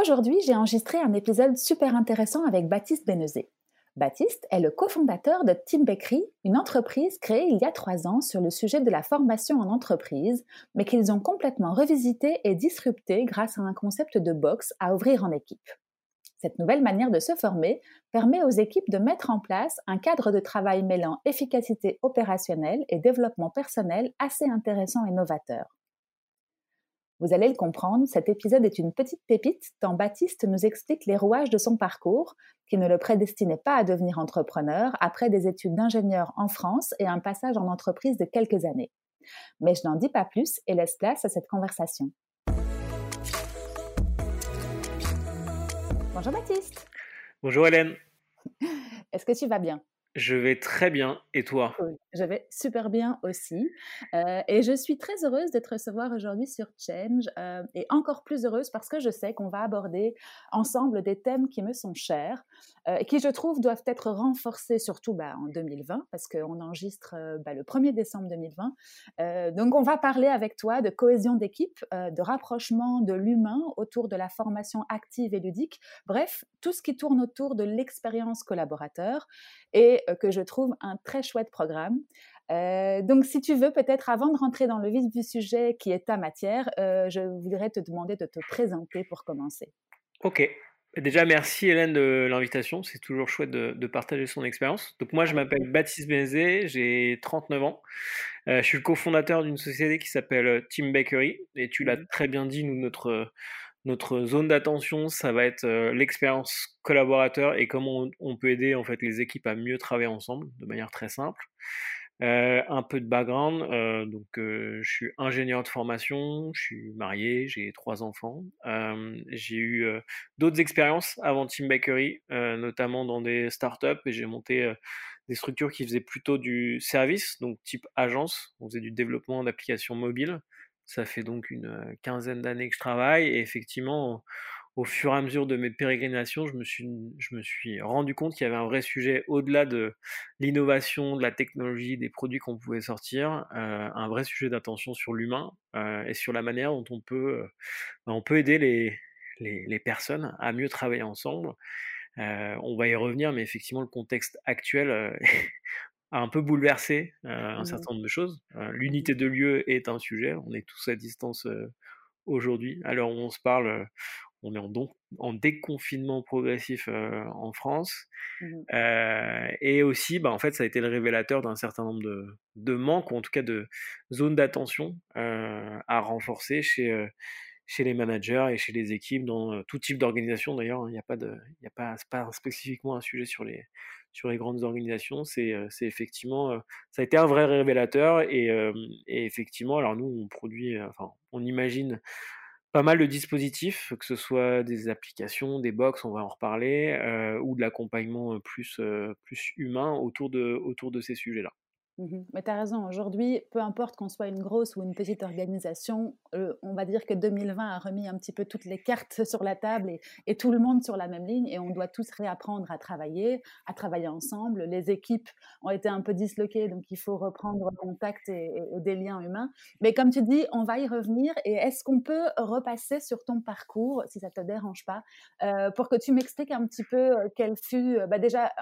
Aujourd'hui, j'ai enregistré un épisode super intéressant avec Baptiste Benezé. Baptiste est le cofondateur de Team Bakery, une entreprise créée il y a trois ans sur le sujet de la formation en entreprise, mais qu'ils ont complètement revisité et disrupté grâce à un concept de box à ouvrir en équipe. Cette nouvelle manière de se former permet aux équipes de mettre en place un cadre de travail mêlant efficacité opérationnelle et développement personnel assez intéressant et novateur. Vous allez le comprendre, cet épisode est une petite pépite tant Baptiste nous explique les rouages de son parcours, qui ne le prédestinait pas à devenir entrepreneur après des études d'ingénieur en France et un passage en entreprise de quelques années. Mais je n'en dis pas plus et laisse place à cette conversation. Bonjour Baptiste. Bonjour Hélène. Est-ce que tu vas bien? Je vais très bien. Et toi? Je vais super bien aussi. Et je suis très heureuse de te recevoir aujourd'hui sur Change. Et encore plus heureuse parce que je sais qu'on va aborder ensemble des thèmes qui me sont chers et qui, je trouve, doivent être renforcés, surtout bah, en 2020, parce qu'on enregistre bah, le 1er décembre 2020. donc, on va parler avec toi de cohésion d'équipe, de rapprochement de l'humain autour de la formation active et ludique. Bref, tout ce qui tourne autour de l'expérience collaborateur. Et que je trouve un très chouette programme. Euh, donc, si tu veux, peut-être avant de rentrer dans le vif du sujet qui est ta matière, euh, je voudrais te demander de te présenter pour commencer. Ok. Déjà, merci Hélène de l'invitation. C'est toujours chouette de, partager son expérience. Donc, moi, je m'appelle Baptiste Bézé, j'ai 39 ans. je suis le cofondateur d'une société qui s'appelle Team Bakery. Et tu l'as mmh très bien dit, nous, notre notre zone d'attention, ça va être l'expérience collaborateur et comment on, peut aider en fait les équipes à mieux travailler ensemble de manière très simple. un peu de background, donc je suis ingénieur de formation, je suis marié, j'ai trois enfants. j'ai eu d'autres expériences avant Team Bakery, notamment dans des startups et j'ai monté des structures qui faisaient plutôt du service, donc type agence. On faisait du développement d'applications mobiles. Ça fait donc une quinzaine d'années que je travaille et effectivement, au fur et à mesure de mes pérégrinations, je me suis, rendu compte qu'il y avait un vrai sujet au-delà de l'innovation, de la technologie, des produits qu'on pouvait sortir, un vrai sujet d'attention sur l'humain et sur la manière dont on peut, aider les, les, les, personnes à mieux travailler ensemble. on va y revenir, mais effectivement, le contexte actuel a un peu bouleversé un mmh certain nombre de choses. L'unité de lieu est un sujet, on est tous à distance aujourd'hui. Alors on se parle, on est en, en déconfinement progressif en France. Mmh et aussi, bah, en fait, ça a été le révélateur d'un certain nombre de, de, manques, ou en tout cas de zones d'attention à renforcer chez chez les managers et chez les équipes dans tout type d'organisation d'ailleurs hein. il n'y a pas a pas, spécifiquement un sujet sur les sur les grandes organisations, c'est effectivement, ça a été un vrai révélateur et, effectivement, alors nous, on produit, enfin, on imagine pas mal de dispositifs, que ce soit des applications, des box, on va en reparler, ou de l'accompagnement plus, plus humain autour de ces sujets-là. Mmh Mais tu as raison, aujourd'hui, peu importe qu'on soit une grosse ou une petite organisation, euh, on va dire que 2020 a remis un petit peu toutes les cartes sur la table et, tout le monde sur la même ligne et on doit tous réapprendre à travailler, à travailler ensemble. Les équipes ont été un peu disloquées, donc il faut reprendre contact et, des liens humains. Mais comme tu dis, on va y revenir et est-ce qu'on peut repasser sur ton parcours, si ça te dérange pas, euh, pour que tu m'expliques un petit peu euh, quelle fut bah déjà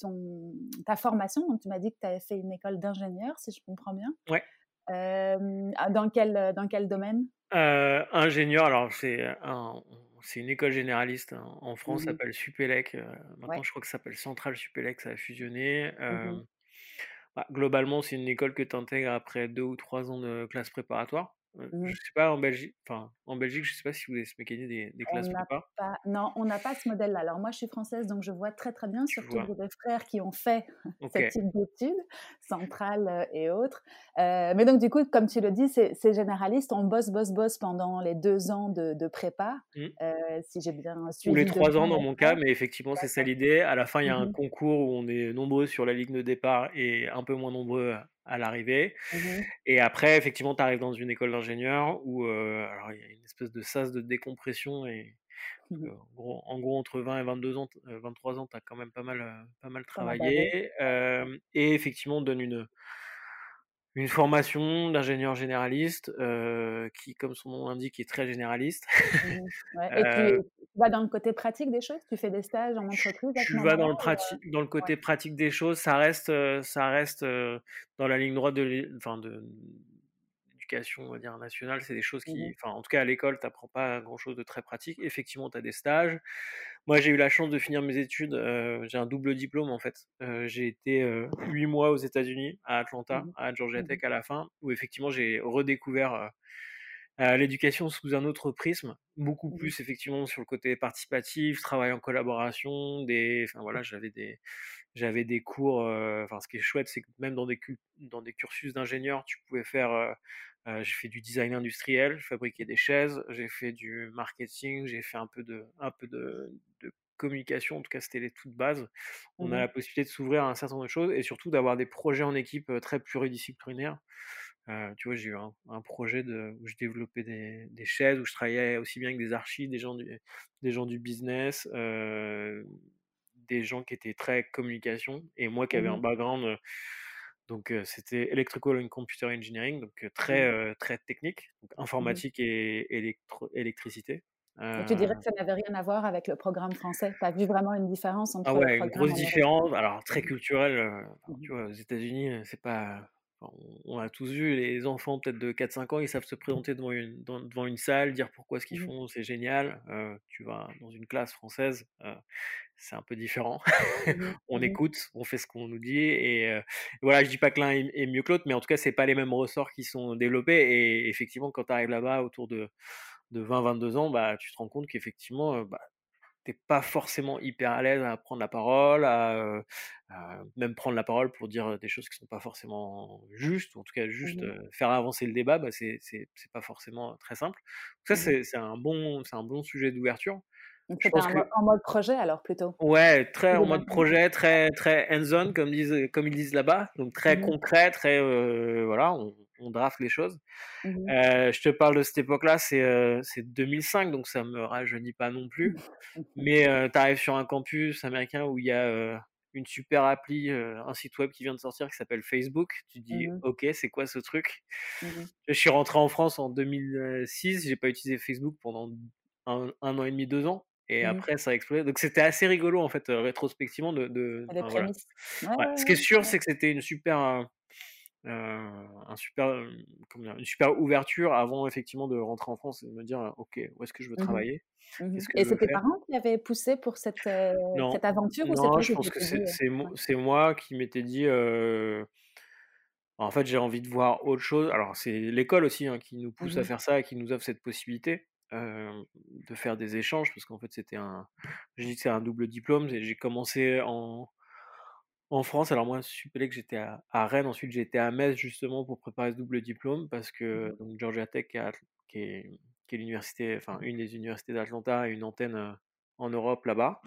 ton, ta formation. Donc tu m'as dit que tu avais fait une école d'ingénieur, si je comprends bien. Ouais. dans, quel, dans quel domaine? Ingénieur, alors c'est un, une école généraliste en France, ça mmh s'appelle Supélec. maintenant, je crois que ça s'appelle Centrale Supélec, ça a fusionné. Mmh bah, globalement, c'est une école que tu intègres après deux ou trois ans de classe préparatoire. Mmh je sais pas en Belgique, enfin en Belgique, je sais pas si vous avez ce mécanisme des, des classes prépa. Pas, non, on n'a pas ce modèle-là. Alors moi, je suis française, donc je vois très très bien, surtout j'ai des frères qui ont fait ce type d'études, centrales et autres. mais donc du coup, comme tu le dis, c'est généraliste. On bosse, bosse, bosse pendant les deux ans de, prépa, mmh. si j'ai bien suivi. Ou les trois ans dans mon cas, mais effectivement, c'est ça l'idée. À la fin, il y a un mmh concours où on est nombreux sur la ligne de départ et un peu moins nombreux à l'arrivée. Mmh et après, effectivement, tu arrives dans une école d'ingénieur où alors, il y a une espèce de sas de décompression. Et mmh en, gros, entre 20 et 22 ans, 23 ans, tu as quand même pas mal, pas mal travaillé. et effectivement, on donne une, une formation d'ingénieur généraliste qui, comme son nom l'indique, est très généraliste. Mmh et vas dans le côté pratique des choses? Tu fais des stages en entreprise Tu vas dans le, pratique, dans le côté pratique des choses. Ça reste, ça reste dans la ligne droite de, enfin de l'éducation on va dire, nationale. C'est des choses qui, mmh enfin, en tout cas à l'école, tu n'apprends pas grand-chose de très pratique. Effectivement, tu as des stages. Moi, j'ai eu la chance de finir mes études. j'ai un double diplôme en fait. j'ai été huit mois aux États-Unis, à Atlanta, mmh à Georgia mmh Tech à la fin, où effectivement j'ai redécouvert l'éducation sous un autre prisme, beaucoup mmh plus effectivement sur le côté participatif, travail en collaboration. Des, enfin voilà, j'avais des, j'avais des cours. Enfin, ce qui est chouette, c'est que même dans des, dans des cursus d'ingénieur, tu pouvais faire j'ai fait du design industriel, je fabriquais des chaises, j'ai fait du marketing, j'ai fait un peu de, un peu de, communication, en tout cas c'était les toutes bases. On a mmh la possibilité de s'ouvrir à un certain nombre de choses et surtout d'avoir des projets en équipe très pluridisciplinaires. Tu vois, j'ai eu un, projet de, où je développais des, des, chaises, où je travaillais aussi bien avec des archives, des gens du, des gens du business, des gens qui étaient très communication et moi qui avais un mmh background donc c'était Electrical and Computer Engineering, donc très, mmh. très technique, donc mmh informatique et électro électricité. tu dirais que ça n'avait rien à voir avec le programme français? Tu as vu vraiment une différence entre ah ouais, une grosse différence, alors très culturelle. Tu vois, aux États-Unis, c'est pas on a tous vu les enfants peut-être de 4-5 ans, ils savent se présenter devant une, devant une salle, dire pourquoi ce qu'ils mmh font, c'est génial. tu vas dans une classe française, c'est un peu différent. Mmh on mmh écoute, on fait ce qu'on nous dit. Et voilà, je dis pas que l'un est, mieux que l'autre, mais en tout cas, c'est pas les mêmes ressorts qui sont développés. Et effectivement, quand tu arrives là-bas autour de, de 20-22 ans, bah, tu te rends compte qu'effectivement, bah, pas forcément hyper à l'aise à prendre la parole, à, même prendre la parole pour dire des choses qui sont pas forcément justes, ou en tout cas juste mmh faire avancer le débat, bah c'est pas forcément très simple. Donc ça, mmh c'est un, bon, un bon sujet d'ouverture. Je pense en mode projet alors plutôt. Ouais, très en mode projet, très très hands-on comme disent comme ils disent là-bas, donc très mmh concret, très voilà, on, on draft les choses. Mmh euh, je te parle de cette époque-là, c'est 2005, donc ça me rajeunit pas non plus. Mais tu arrives sur un campus américain où il y a une super appli, un site web qui vient de sortir qui s'appelle Facebook. Tu dis, mmh ok, c'est quoi ce truc? Mmh Je suis rentré en France en 2006, j'ai pas utilisé Facebook pendant un, an et demi, deux ans. Et après, ça a explosé. Donc, c'était assez rigolo, en fait, rétrospectivement. De, de Ce qui est sûr, c'est que c'était une super, un super, une super ouverture avant effectivement de rentrer en France et de me dire ok où est-ce que je veux mmh travailler? Mmh et c'est tes parents qui avaient poussé pour cette, cette aventure non, ou je pense que c'est moi qui m'étais dit en fait j'ai envie de voir autre chose alors c'est l'école aussi hein, qui nous pousse à mmh faire ça et qui nous offre cette possibilité de faire des échanges parce qu'en fait c'était un j'ai dit que c'est un double diplôme j'ai commencé en en France, alors moi, je que j'étais à, Rennes, ensuite été à Metz justement pour préparer ce double diplôme parce que mmh donc Georgia Tech, qui, est, l'université, enfin une des universités d'Atlanta, a une antenne en Europe là-bas.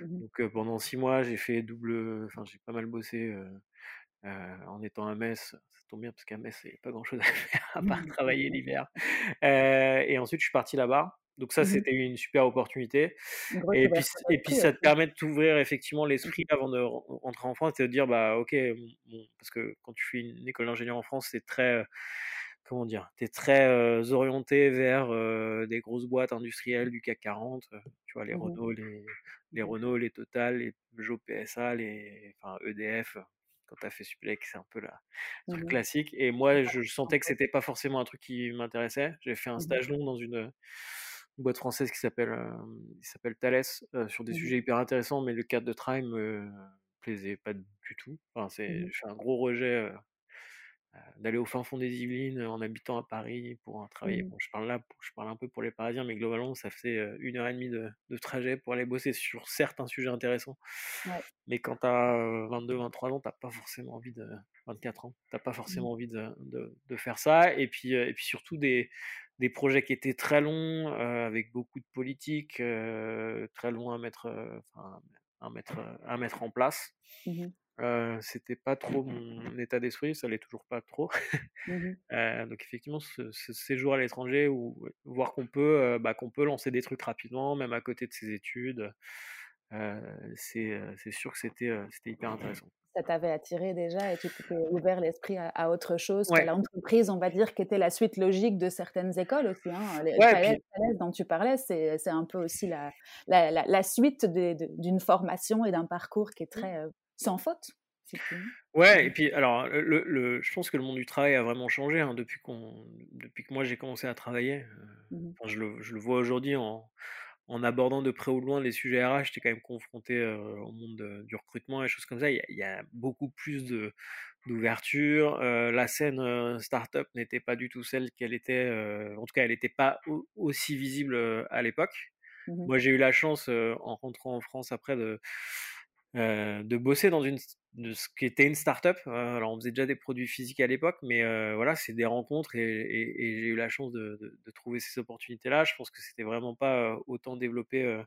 Mmh donc pendant six mois, j'ai fait double, enfin j'ai pas mal bossé en étant à Metz. Ça tombe bien parce qu'à Metz, il n'y a pas grand-chose à faire à part travailler l'hiver. et ensuite, je suis parti là-bas. Donc ça, mmh c'était une super opportunité. et puis, et puis ça te permet de t'ouvrir effectivement mmh. l'esprit avant de rentrer en France et de dire, bah ok, parce que quand tu fais une école d'ingénieur en France, c'est très, comment dire, tu es très orienté vers des grosses boîtes industrielles du CAC 40, tu vois, les mmh Renault, les, les Renault, les Total, les Peugeot PSA, les enfin, EDF, quand tu as fait Supélec, c'est un peu la truc classique. Et moi, je sentais que c'était pas forcément un truc qui m'intéressait. J'ai fait un stage long dans une boîte française qui s'appelle s'appelle Thales sur des mmh sujets hyper intéressants, mais le cadre de travail me plaisait pas du tout. Enfin, c'est, mmh je fais un gros rejet d'aller au fin fond des Yvelines en habitant à Paris pour travailler. Mmh Bon, je parle là, je parle un peu pour les Parisiens, mais globalement, ça faisait une heure et demie de, de trajet pour aller bosser sur certains sujets intéressants. Ouais. Mais quand tu as 22, 23 ans, t'as pas forcément envie de 24 ans, t'as pas forcément envie de, de, de faire ça. Et puis, et puis surtout des, des projets qui étaient très longs, avec beaucoup de politique, très longs à mettre, enfin, à mettre, à mettre en place. Mmh Euh, c'était pas trop mon état d'esprit, ça l'est toujours pas trop. Mmh donc effectivement, ce, ce séjour à l'étranger, ou voir qu'on peut, bah, qu'on peut lancer des trucs rapidement, même à côté de ses études, c'est, sûr que c'était, c'était hyper intéressant. Ça t'avait attiré déjà et tu t'étais ouvert l'esprit à, à autre chose que Ouais, l'entreprise, on va dire, qui était la suite logique de certaines écoles aussi. Hein. Les ouais, puis dont tu parlais, c'est un peu aussi la, la, la, la suite d'une formation et d'un parcours qui est très euh, sans faute. Ouais, et puis alors, le, le- je pense que le monde du travail a vraiment changé hein, depuis qu'on, depuis que moi j'ai commencé à travailler. Euh, enfin, je le, je le vois aujourd'hui en, en abordant de près ou de loin les sujets RH, j'étais quand même confronté euh, au monde de- du recrutement et choses comme ça. Il y a, il y a beaucoup plus de d'ouverture. Euh, la scène euh, startup n'était pas du tout celle qu'elle était. en tout cas, elle n'était pas au- aussi visible à l'époque. Mhm. Moi, j'ai eu la chance, en rentrant en France après, de, euh, de bosser dans une, de ce qui était une start-up. Euh, alors, on faisait déjà des produits physiques à l'époque, mais euh, voilà, c'est des rencontres et, et- et j'ai eu la chance de, de- de trouver ces opportunités-là. Je pense que c'était vraiment pas euh, autant développé euh,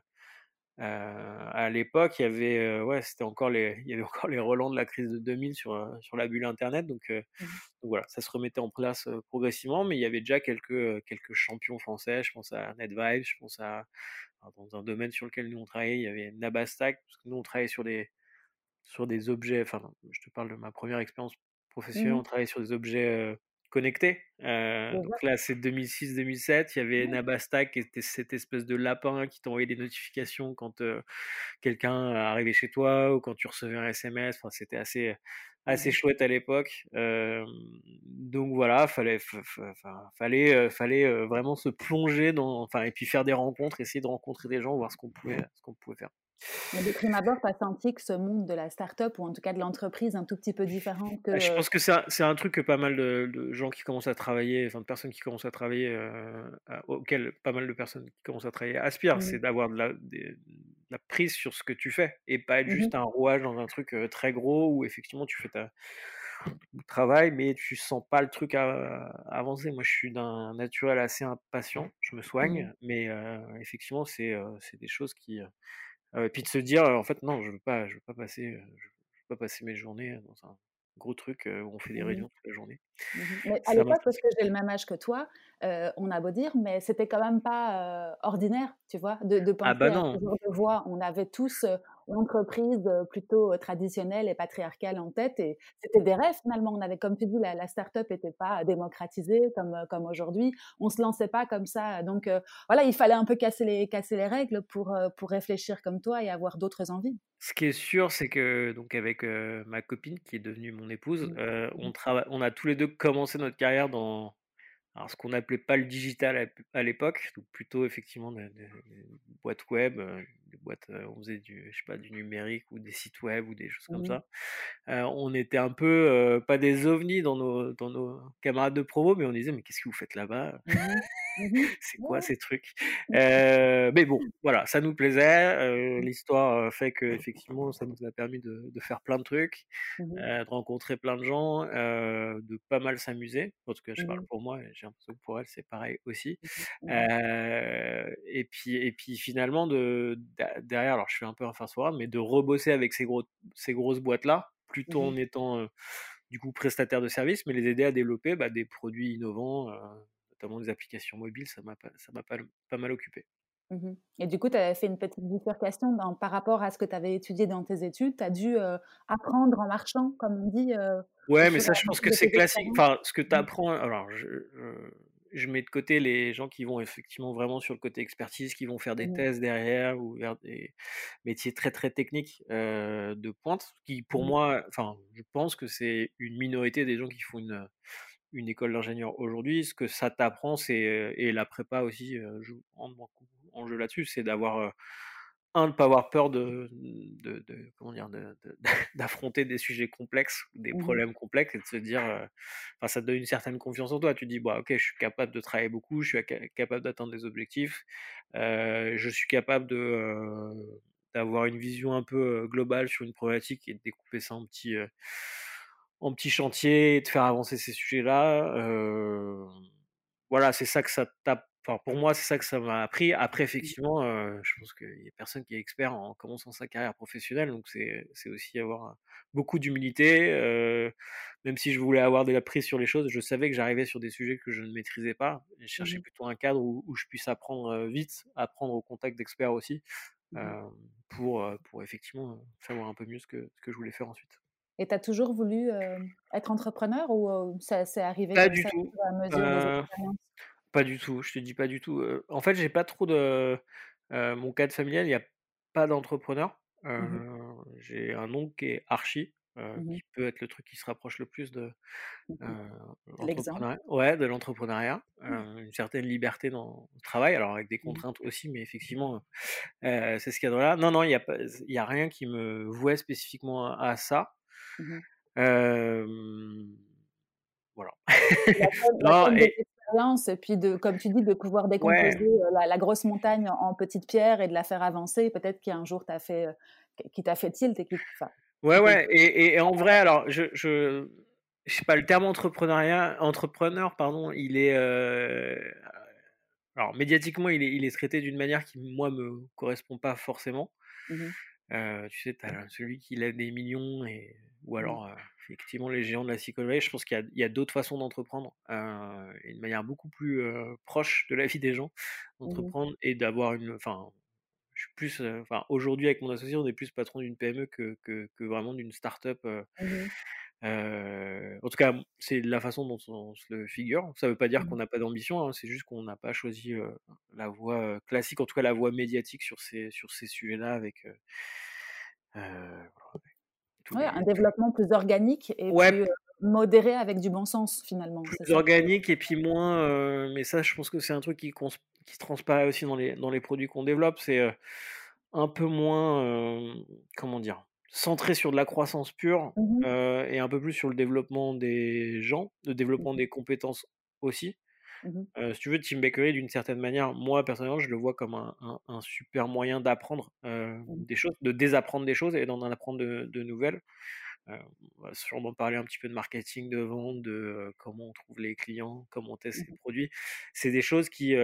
à l'époque. Il y avait, ouais, c'était encore les, il y avait encore les relents de la crise de 2000 sur, sur la bulle Internet. Donc, Mhm. donc voilà, ça se remettait en place progressivement, mais il y avait déjà quelques, quelques champions français. Je pense à NetVibes, je pense à dans un domaine sur lequel nous on travaillait, il y avait Nabastack, parce que nous on travaillait sur des, sur des objets, enfin, je te parle de ma première expérience professionnelle, on Mhm. travaillait sur des objets Euh, Je donc là, c'est 2006-2007, il y avait. Nabastack, qui était cette espèce de lapin qui t'envoyait des notifications quand euh, quelqu'un arrivait chez toi ou quand tu recevais un SMS. Enfin, c'était assez, assez chouette à l'époque. Euh, donc voilà, fallait, fa- fa- fa- fallait, fallait vraiment se plonger dans, enfin, et puis faire des rencontres, essayer de rencontrer des gens, voir ce qu'on pouvait, ce qu'on pouvait faire. Mais de prime abord, tu as senti que ce monde de la start-up, ou en tout cas de l'entreprise, un tout petit peu différent que... Ah, Je euh, pense que c'est un, c'est un truc que pas mal de, de gens qui commencent à travailler, enfin de personnes qui commencent à travailler, euh, auquel pas mal de personnes qui commencent à travailler aspirent, c'est Mhm. d'avoir de la, des- de la prise sur ce que tu fais et pas être Mhm. juste un rouage dans un truc euh, très gros où effectivement tu fais ta, ton travail mais tu sens pas le truc à, à avancer. Moi je suis d'un naturel assez impatient, je me soigne, mais euh, effectivement c'est euh, c'est des choses qui... et puis de se dire, en fait, non, je veux pas, je veux pas passer, je veux pas passer mes journées dans un gros truc où on fait des Mhm. réunions toute la journée. Mhm. Mais à l'époque, parce que j'ai le même âge que toi, euh, on a beau dire, mais c'était quand même pas euh, ordinaire, tu vois, de, de Ah penser bah à ce genre de voie. On avait tous l'entreprise euh, plutôt euh, traditionnelle et patriarcale en tête, et c'était des rêves finalement. On avait, comme tu dis, la, la start-up n'était pas démocratisée comme, euh, comme aujourd'hui. On se lançait pas comme ça. Donc euh, voilà, il fallait un peu casser les, casser les règles pour, euh, pour réfléchir comme toi et avoir d'autres envies. Ce qui est sûr, c'est que donc avec euh, ma copine qui est devenue mon épouse, euh, on Mhm. travaille, on a tous les deux commencé notre carrière dans alors, ce qu'on appelait pas le digital à, à l'époque, donc plutôt effectivement des, des- boîtes web, euh, des boîtes, on faisait du, je sais pas, du numérique ou des sites web ou des choses comme ça. Euh, on était un peu euh, pas des ovnis dans nos, dans nos camarades de promo, mais on disait mais qu'est-ce que vous faites là-bas? Mhm. Mhm. C'est quoi ouais. ces trucs? Euh, Mais bon, voilà, ça nous plaisait. L'histoire fait que effectivement, ça nous a permis de, de faire plein de trucs, de rencontrer plein de gens, de pas mal s'amuser. En tout cas, je parle pour moi j'ai l'impression que pour elle, c'est pareil aussi. Et puis, et puis finalement, de, derrière, alors je suis un peu un fast forward, mais de rebosser avec ces, gros, ces grosses boîtes-là, plutôt en Mhm. étant euh, du coup prestataire de services, mais les aider à développer bah, des produits innovants, euh, notamment des applications mobiles, ça m'a pas, ça m'a pas, pas mal occupé. Mhm. Et du coup, tu avais fait une petite bifurcation dans, par rapport à ce que tu avais étudié dans tes études. Tu as dû euh, apprendre en marchant, comme on dit, Ouais, mais ça, je pense que c'est classique. Enfin, ce que tu Mhm. apprends, alors je, je, mets de côté les gens qui vont effectivement vraiment sur le côté expertise, qui vont faire des Mhm. thèses derrière ou vers des métiers très très techniques euh, de pointe, qui pour Mhm. moi, enfin, je pense que c'est une minorité des gens qui font une, une école d'ingénieur aujourd'hui. Ce que ça t'apprend, c'est, et la prépa aussi euh, joue en, en jeu là-dessus, c'est d'avoir un, de pas avoir peur de, de, comment dire, d'affronter des sujets complexes, des mmh problèmes complexes, et de se dire, enfin, ça te donne une certaine confiance en toi. Tu dis, bah, ok, je suis capable de travailler beaucoup, je suis capable d'atteindre des objectifs, je suis capable de d'avoir une vision un peu globale sur une problématique et de découper ça en petits en petits chantiers et de faire avancer ces sujets-là. voilà, c'est ça que ça tape Enfin, pour moi, c'est ça que ça m'a appris. Après, mmh. effectivement, je pense qu'il y a personne qui est expert en commençant sa carrière professionnelle, donc c'est aussi avoir beaucoup d'humilité. même si je voulais avoir de la prise sur les choses, je savais que j'arrivais sur des sujets que je ne maîtrisais pas. Je cherchais mmh plutôt un cadre où, je puisse apprendre vite, apprendre au contact d'experts aussi, mmh pour, pour effectivement savoir un peu mieux ce que, ce que je voulais faire ensuite. Et tu as toujours voulu être entrepreneur ou ça s'est arrivé Pas du tout. à mesure pas du tout, je te dis pas du tout. en fait, j'ai pas trop de. mon cadre familial, il n'y a pas d'entrepreneur. Mmh j'ai un oncle qui est archi, mmh qui peut être le truc qui se rapproche le plus de l'entrepreneuriat. Ouais, de l'entrepreneuriat. Mmh. une certaine liberté dans le travail, alors avec des contraintes aussi, mais effectivement, c'est ce cadre-là. Non, non, il n'y a, y a rien qui me vouait spécifiquement à, ça. voilà. non, et puis de, comme tu dis, de pouvoir décomposer euh, la, grosse montagne en, petites pierres et de la faire avancer. Peut-être qu'un jour t'a fait, euh, qui t'a fait tilt et qui, enfin, ouais, ouais. Et, et, en vrai, alors, je, je, je sais pas, le terme entrepreneuriat, entrepreneur, pardon, il est, euh, alors médiatiquement, il est, il est traité d'une manière qui moi me correspond pas forcément. Mmh tu sais, tu as celui qui lève des millions et ou mmh. alors effectivement les géants de la Valley. Je pense qu'il y a, d'autres façons d'entreprendre, euh, une manière beaucoup plus proche de la vie des gens mmh d'entreprendre et d'avoir une. Enfin, je suis plus. Enfin, aujourd'hui avec mon associé, on est plus patron d'une PME que, que, vraiment d'une start-up. Mmh en tout cas, c'est la façon dont on se le figure. Ça ne veut pas dire qu'on n'a pas d'ambition, hein, c'est juste qu'on n'a pas choisi la voie classique, en tout cas la voie médiatique sur ces, sur ces sujets-là avec. Ouais, un développement plus organique et plus modéré avec du bon sens finalement. Plus organique et puis moins. mais ça, je pense que c'est un truc qui, qui se transparaît aussi dans les, dans les produits qu'on développe. C'est un peu moins. comment dire? Centré sur de la croissance pure mmh et un peu plus sur le développement des gens, le développement mmh des compétences aussi. Mmh si tu veux, Team Bakery, d'une certaine manière, moi personnellement, je le vois comme un, super moyen d'apprendre mmh. des choses, de désapprendre des choses et d'en apprendre de, nouvelles. On va sûrement parler un petit peu de marketing, de vente, de comment on trouve les clients, comment on teste les produits. C'est des choses qui,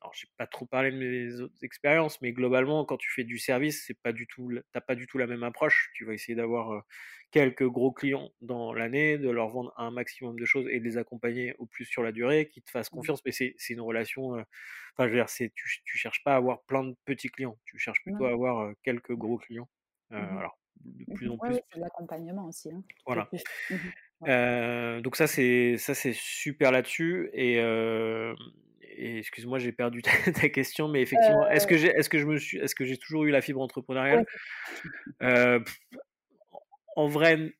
alors j'ai pas trop parlé de mes autres expériences, mais globalement, quand tu fais du service, c'est pas du tout, t'as pas du tout la même approche. Tu vas essayer d'avoir quelques gros clients dans l'année, de leur vendre un maximum de choses et de les accompagner au plus sur la durée, qui te fassent mmh. confiance. Mais c'est une relation. enfin, je veux dire, c'est tu, tu cherches pas à avoir plein de petits clients. Tu cherches plutôt à avoir quelques gros clients. Mmh alors, de mmh plus en plus. c'est l'accompagnement aussi. Hein, voilà. donc ça c'est ça c'est super là-dessus et excuse-moi, j'ai perdu ta, question, mais effectivement, est-ce que j'ai, est-ce que je me suis, est-ce que j'ai toujours eu la fibre entrepreneuriale? En vrai,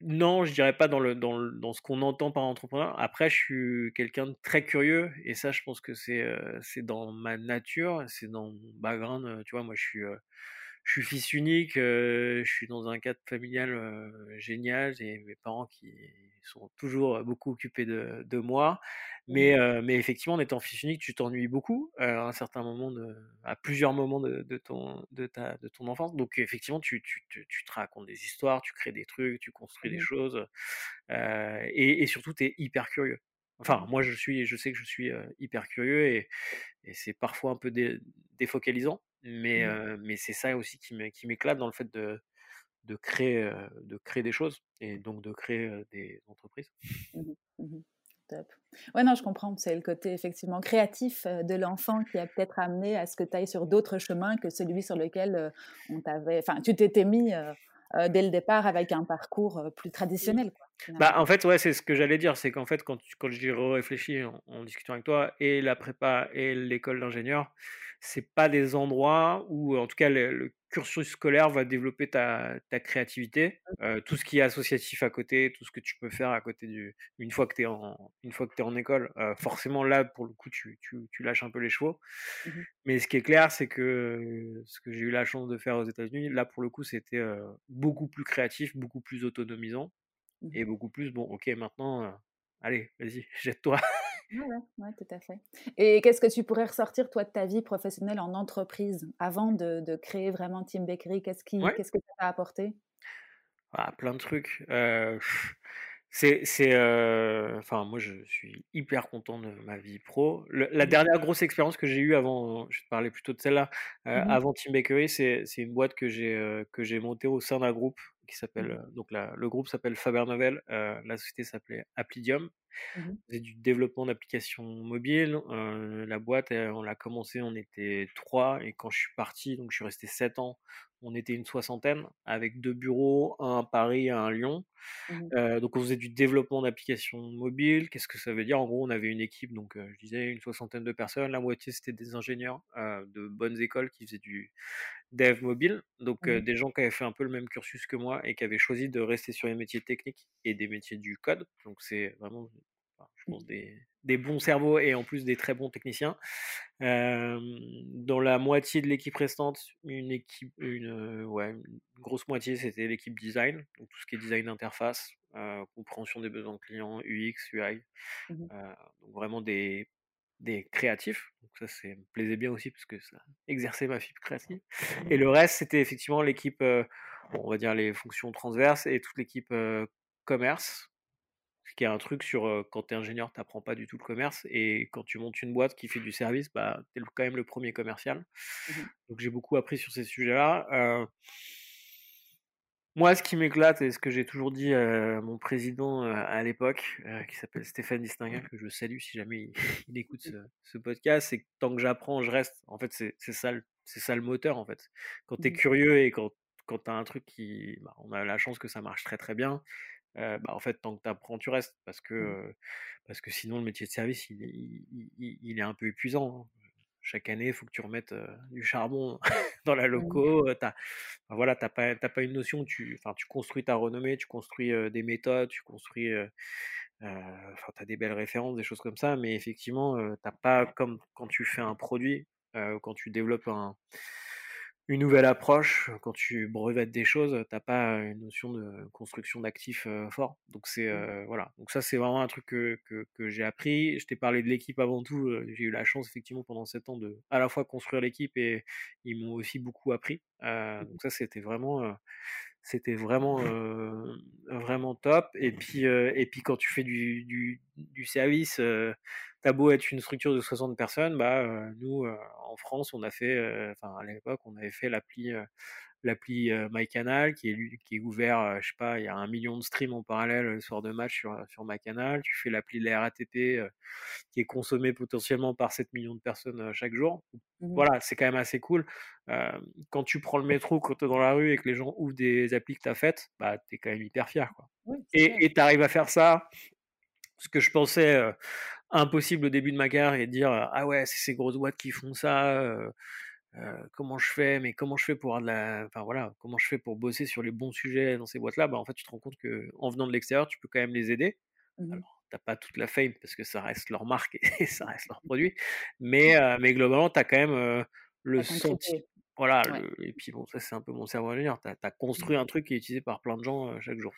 non, je dirais pas dans le dans, dans ce qu'on entend par entrepreneur. Après, je suis quelqu'un de très curieux et ça, je pense que c'est c'est dans ma nature, c'est dans mon background. Tu vois, moi, je suis je suis fils unique, je suis dans un cadre familial génial, j'ai mes parents qui sont toujours beaucoup occupés de, de moi. Mmh mais, mais effectivement, en étant fils unique, tu t'ennuies beaucoup à un certain moment, de, à plusieurs moments de, de, ton, de, ta, de ton enfance. Donc effectivement, tu, tu, tu, te racontes des histoires, tu crées des trucs, tu construis des mmh choses. et, et, surtout, tu es hyper curieux. Enfin, moi, je, suis, je sais que je suis hyper curieux et, et c'est parfois un peu défocalisant. Mais, mmh. mais c'est ça aussi qui m'éclate dans le fait de, de, créer, de créer des choses et donc de créer des entreprises. Mmh mmh Top. Ouais, non, je comprends. C'est le côté effectivement créatif de l'enfant qui a peut-être amené à ce que tu ailles sur d'autres chemins que celui sur lequel on t'avait. Enfin, tu t'étais mis dès le départ avec un parcours plus traditionnel. Quoi. Bah, en fait, ouais, c'est ce que j'allais dire, c'est qu'en fait, quand, quand j'y réfléchis en, en, discutant avec toi, et la prépa et l'école d'ingénieur, c'est pas des endroits où, en tout cas, le, cursus scolaire va développer ta, ta créativité, euh, tout ce qui est associatif à côté, tout ce que tu peux faire à côté du, une fois que tu es en, une fois que es en école, euh, forcément là, pour le coup, tu, tu, tu lâches un peu les chevaux. Mmh Mais ce qui est clair, c'est que ce que j'ai eu la chance de faire aux États-Unis, là, pour le coup, c'était euh, beaucoup plus créatif, beaucoup plus autonomisant. Mmh et beaucoup plus, bon, ok, maintenant, allez, vas-y, jette-toi. Oui, ouais, tout à fait. Et qu'est-ce que tu pourrais ressortir, toi, de ta vie professionnelle en entreprise avant de, de créer vraiment Team Bakery? Qu'est-ce qui, qu'est-ce que ça t'a apporté? Ah, Plein de trucs. Euh, c'est, c'est, euh, enfin, moi, je suis hyper content de ma vie pro. la mmh. dernière grosse expérience que j'ai eue avant, je vais te parler plutôt de celle-là, euh, mmh avant Team Bakery, c'est, c'est une boîte que j'ai, que j'ai montée au sein d'un groupe qui s'appelle, mmh donc la, le groupe s'appelle Faber Novel, la société s'appelait Applidium. Mmh c'est du développement d'applications mobiles. la boîte, on l'a commencé, on était trois, et quand je suis parti, donc je suis resté sept ans, on était une soixantaine, avec deux bureaux, un à Paris, un à Lyon. Mmh donc on faisait du développement d'applications mobiles. Qu'est-ce que ça veut dire? En gros, on avait une équipe, donc je disais une soixantaine de personnes. La moitié c'était des ingénieurs de bonnes écoles qui faisaient du dev mobile, donc des gens qui avaient fait un peu le même cursus que moi et qui avaient choisi de rester sur les métiers techniques et des métiers du code. Donc c'est vraiment je pense, des, bons cerveaux et en plus des très bons techniciens. dans la moitié de l'équipe restante, une équipe, une, ouais, une grosse moitié, c'était l'équipe design, donc tout ce qui est design d'interface, compréhension des besoins clients, UX, UI, mmh donc vraiment des, des créatifs. Donc ça, c'est me plaisait bien aussi parce que ça exerçait ma fibre créative. Et le reste, c'était effectivement l'équipe, on va dire les fonctions transverses et toute l'équipe commerce ce qui est un truc sur quand tu es ingénieur, tu n'apprends pas du tout le commerce. Et quand tu montes une boîte qui fait du service, bah, tu es quand même le premier commercial. Mmh Donc j'ai beaucoup appris sur ces sujets-là. Moi, ce qui m'éclate et ce que j'ai toujours dit à mon président à l'époque, qui s'appelle Stéphane Distinguin, que je salue si jamais il, écoute ce, podcast, c'est que tant que j'apprends, je reste. En fait, c'est ça, ça le moteur. En fait. Quand tu es mmh curieux et quand, quand tu as un truc qui. Bah, on a la chance que ça marche très très bien bah, en fait, tant que tu apprends, tu restes. Parce que, mmh. parce que sinon, le métier de service, il, il, est un peu épuisant. Chaque année, il faut que tu remettes du charbon dans la loco. Tu voilà, n'as pas, pas une notion. Tu, tu construis ta renommée, tu construis des méthodes, tu construis. Enfin, tu as des belles références, des choses comme ça. Mais effectivement, tu pas, comme quand tu fais un produit, quand tu développes un une nouvelle approche. Quand tu brevettes des choses, t'as pas une notion de construction d'actifs fort. Donc c'est mmh. voilà. Donc ça c'est vraiment un truc que, que, j'ai appris. Je t'ai parlé de l'équipe avant tout. J'ai eu la chance effectivement pendant sept ans de à la fois construire l'équipe et ils m'ont aussi beaucoup appris. Mmh. donc ça c'était vraiment c'était vraiment vraiment top. Et puis et puis quand tu fais du, service t'as beau être une structure de 60 personnes, bah, nous, en France, on a fait, à l'époque, on avait fait l'appli, l'appli MyCanal qui est, qui est ouvert, je sais pas, il y a un million de streams en parallèle le soir de match sur, sur MyCanal. Tu fais l'appli de la RATP qui est consommée potentiellement par 7 millions de personnes chaque jour. Mmh voilà, c'est quand même assez cool. quand tu prends le métro, quand tu es dans la rue et que les gens ouvrent des applis que tu as faites, bah, tu es quand même hyper fier. Quoi. et tu arrives à faire ça. Ce que je pensais impossible au début de ma carrière et de dire ah ouais c'est ces grosses boîtes qui font ça euh, euh, comment je fais mais comment je fais pour de la enfin voilà comment je fais pour bosser sur les bons sujets dans ces boîtes là bah en fait tu te rends compte que en venant de l'extérieur tu peux quand même les aider. Mmh alors t'as pas toute la fame parce que ça reste leur marque et ça reste leur produit mais euh, mais globalement tu as quand même le sentiment voilà et puis bon ça c'est un peu mon cerveau ingénieur tu as, construit mmh. un truc qui est utilisé par plein de gens chaque jour.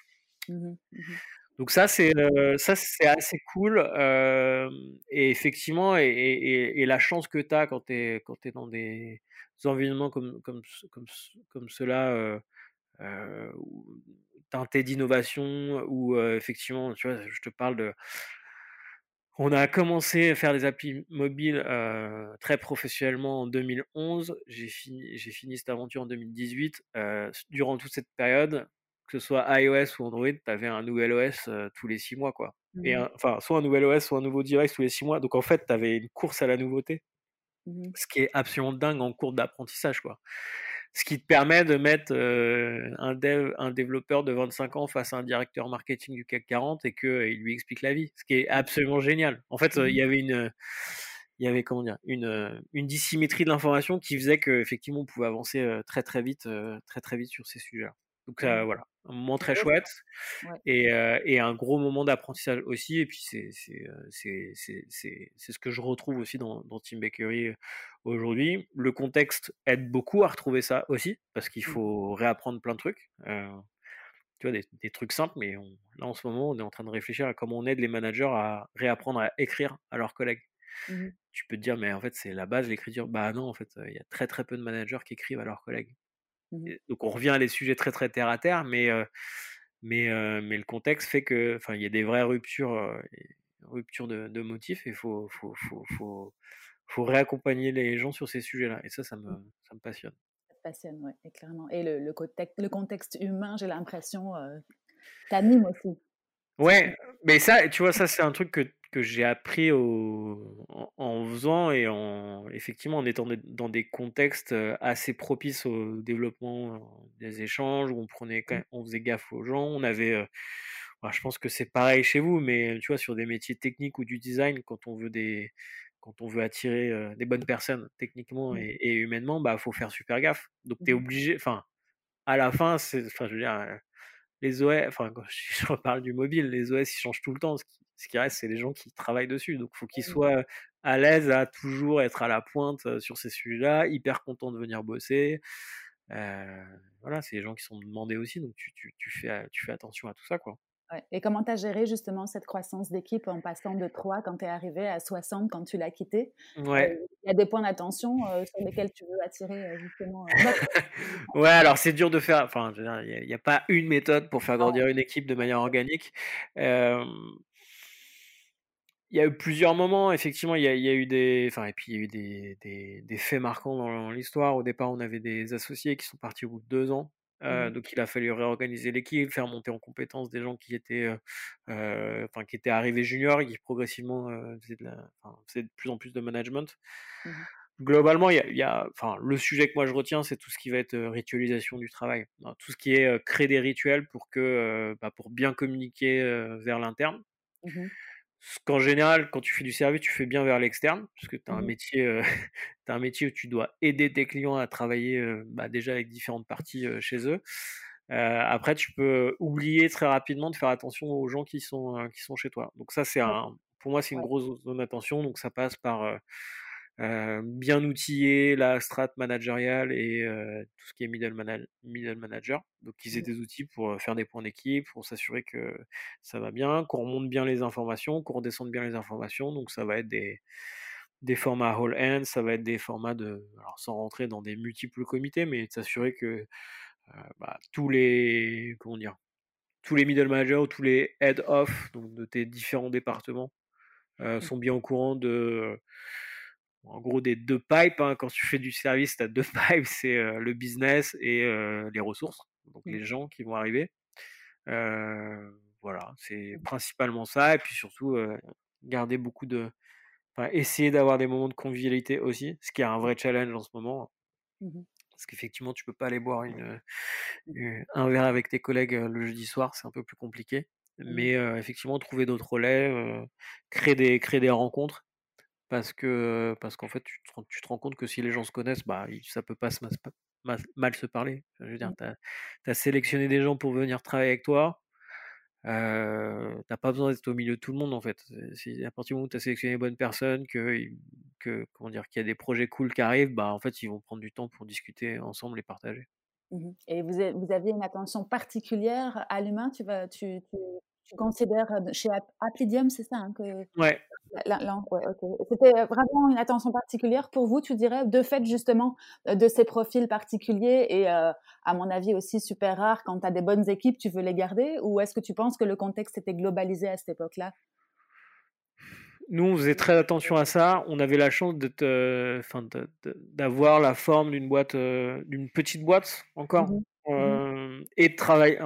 Mmh donc ça c'est ça c'est assez cool et effectivement et, la chance que tu as quand tu es quand dans des environnements comme comme comme comme cela euh, teintés d'innovation où effectivement tu vois je te parle de on a commencé à faire des applis mobiles très professionnellement en 2011. J'ai fini, j'ai fini cette aventure en 2018. durant toute cette période, que ce soit iOS ou Android, tu avais un nouvel OS tous les six mois, quoi. Et mmh enfin, soit un nouvel OS, soit un nouveau device tous les six mois. Donc en fait, tu avais une course à la nouveauté, mmh ce qui est absolument dingue en cours d'apprentissage, quoi. ce qui te permet de mettre un dev, un développeur de 25 ans face à un directeur marketing du CAC 40 et qu'il lui explique la vie, ce qui est absolument génial. En fait, il y avait une, il y avait comment dire, une, une dissymétrie de l'information qui faisait qu'effectivement on pouvait avancer très très vite, très très vite sur ces sujets-là. Donc mmh. voilà, un moment très chouette et, et, un gros moment d'apprentissage aussi. Et puis c'est ce que je retrouve aussi dans, dans Team Bakery aujourd'hui. Le contexte aide beaucoup à retrouver ça aussi parce qu'il mmh. faut réapprendre plein de trucs. tu vois, des, des, trucs simples, mais là en ce moment, on est en train de réfléchir à comment on aide les managers à réapprendre à écrire à leurs collègues. Mmh tu peux te dire, mais en fait, c'est la base, l'écriture. Bah non, en fait, il y a très très peu de managers qui écrivent à leurs collègues. Mmh donc on revient à des sujets très très terre à terre, mais, mais, mais le contexte fait que, enfin, il y a des vraies ruptures, ruptures de, motifs et il faut, faut, faut, faut, faut réaccompagner les gens sur ces sujets-là. Et ça, ça me, mmh. ça me passionne. Ça te passionne, oui, clairement. Et le, le, contexte, le contexte humain, j'ai l'impression, t'anime aussi. Ouais, mais ça, tu vois, ça, c'est un truc que que j'ai appris au, en, faisant et en effectivement en étant dans des contextes assez propices au développement des échanges où on prenait mmh. on faisait gaffe aux gens on avait bah, je pense que c'est pareil chez vous mais tu vois sur des métiers techniques ou du design quand on veut des quand on veut attirer des bonnes personnes techniquement mmh. et, humainement bah faut faire super gaffe donc tu es mmh. obligé enfin à la fin c'est enfin je veux dire les OS, enfin quand je reparle du mobile, les OS ils changent tout le temps. Ce qui, ce qui reste, c'est les gens qui travaillent dessus. Donc, il faut qu'ils soient à l'aise à toujours être à la pointe sur ces sujets-là, hyper contents de venir bosser. Euh, voilà, c'est les gens qui sont demandés aussi. Donc, tu, tu, tu, fais, tu fais attention à tout ça, quoi. Et comment tu as géré justement cette croissance d'équipe en passant de 3 quand tu es arrivé à 60 quand tu l'as quitté Ouais. Il y a des points d'attention sur lesquels tu veux attirer justement. ouais, alors c'est dur de faire. Enfin, il n'y a, pas une méthode pour faire grandir une équipe de manière organique. Euh, il y a eu plusieurs moments, effectivement, il y a, il y a eu des, enfin, et puis il y a eu des, des, des faits marquants dans l'histoire. Au départ, on avait des associés qui sont partis au bout de deux ans. Euh, mmh donc il a fallu réorganiser l'équipe, faire monter en compétence des gens qui étaient, euh, euh enfin qui étaient arrivés juniors et qui progressivement euh, faisaient, de la, enfin, faisaient de plus en plus de management. Mmh Globalement, il y a, il y a, enfin, le sujet que moi je retiens, c'est tout ce qui va être ritualisation du travail, tout ce qui est créer des rituels pour que, bah, pour bien communiquer vers l'interne. Mmh qu'en général, quand tu fais du service, tu fais bien vers l'externe, parce que tu as, un mmh métier, euh, un métier où tu dois aider tes clients à travailler euh, bah, déjà avec différentes parties euh, chez eux. après, tu peux oublier très rapidement de faire attention aux gens qui sont, qui sont chez toi. Donc ça, c'est un, pour moi, c'est une grosse zone d'attention. Donc ça passe par euh, bien outiller la strat managériale et euh, tout ce qui est middle, middle manager. Donc qu'ils aient mmh. des outils pour euh, faire des points d'équipe, pour s'assurer que ça va bien, qu'on remonte bien les informations, qu'on redescende bien les informations. Donc ça va être des, des formats whole end, ça va être des formats de, alors sans rentrer dans des multiples comités, mais de s'assurer que bah, tous les, comment dire, tous les middle managers ou tous les head off, donc de tes différents départements, mmh. sont bien au courant de en gros des deux pipes. Hein. Quand tu fais du service, tu as deux pipes, c'est le business et les ressources, donc les gens qui vont arriver. voilà, c'est principalement ça. Et puis surtout, garder beaucoup de... Enfin, essayer d'avoir des moments de convivialité aussi, ce qui est un vrai challenge en ce moment. Mmh Parce qu'effectivement, tu peux pas aller boire une, un verre avec tes collègues le jeudi soir, c'est un peu plus compliqué. Mmh Mais effectivement, trouver d'autres relais, créer, des, créer des rencontres parce que parce qu'en fait, tu te, tu te, rends compte que si les gens se connaissent, bah, ça peut pas se, mal, se parler. je veux dire, mmh. tu as, sélectionné des gens pour venir travailler avec toi. Euh, t'as pas besoin d'être au milieu de tout le monde en fait. Si, à partir du moment où tu as sélectionné les bonnes personnes, que, que comment dire, qu'il y a des projets cool qui arrivent, bah en fait ils vont prendre du temps pour discuter ensemble et partager. Mmh et vous, aviez une attention particulière à l'humain? Tu vas, tu, tu, considères chez Applidium, c'est ça hein, que Ouais. C'était vraiment une attention particulière pour vous, tu dirais, de fait justement de ces profils particuliers et à mon avis aussi super rare quand tu as des bonnes équipes, tu veux les garder? Ou est-ce que tu penses que le contexte était globalisé à cette époque-là? Nous, on faisait très attention à ça. On avait la chance d'avoir la forme d'une boîte, d'une petite boîte encore. Mmh mmh et de travailler.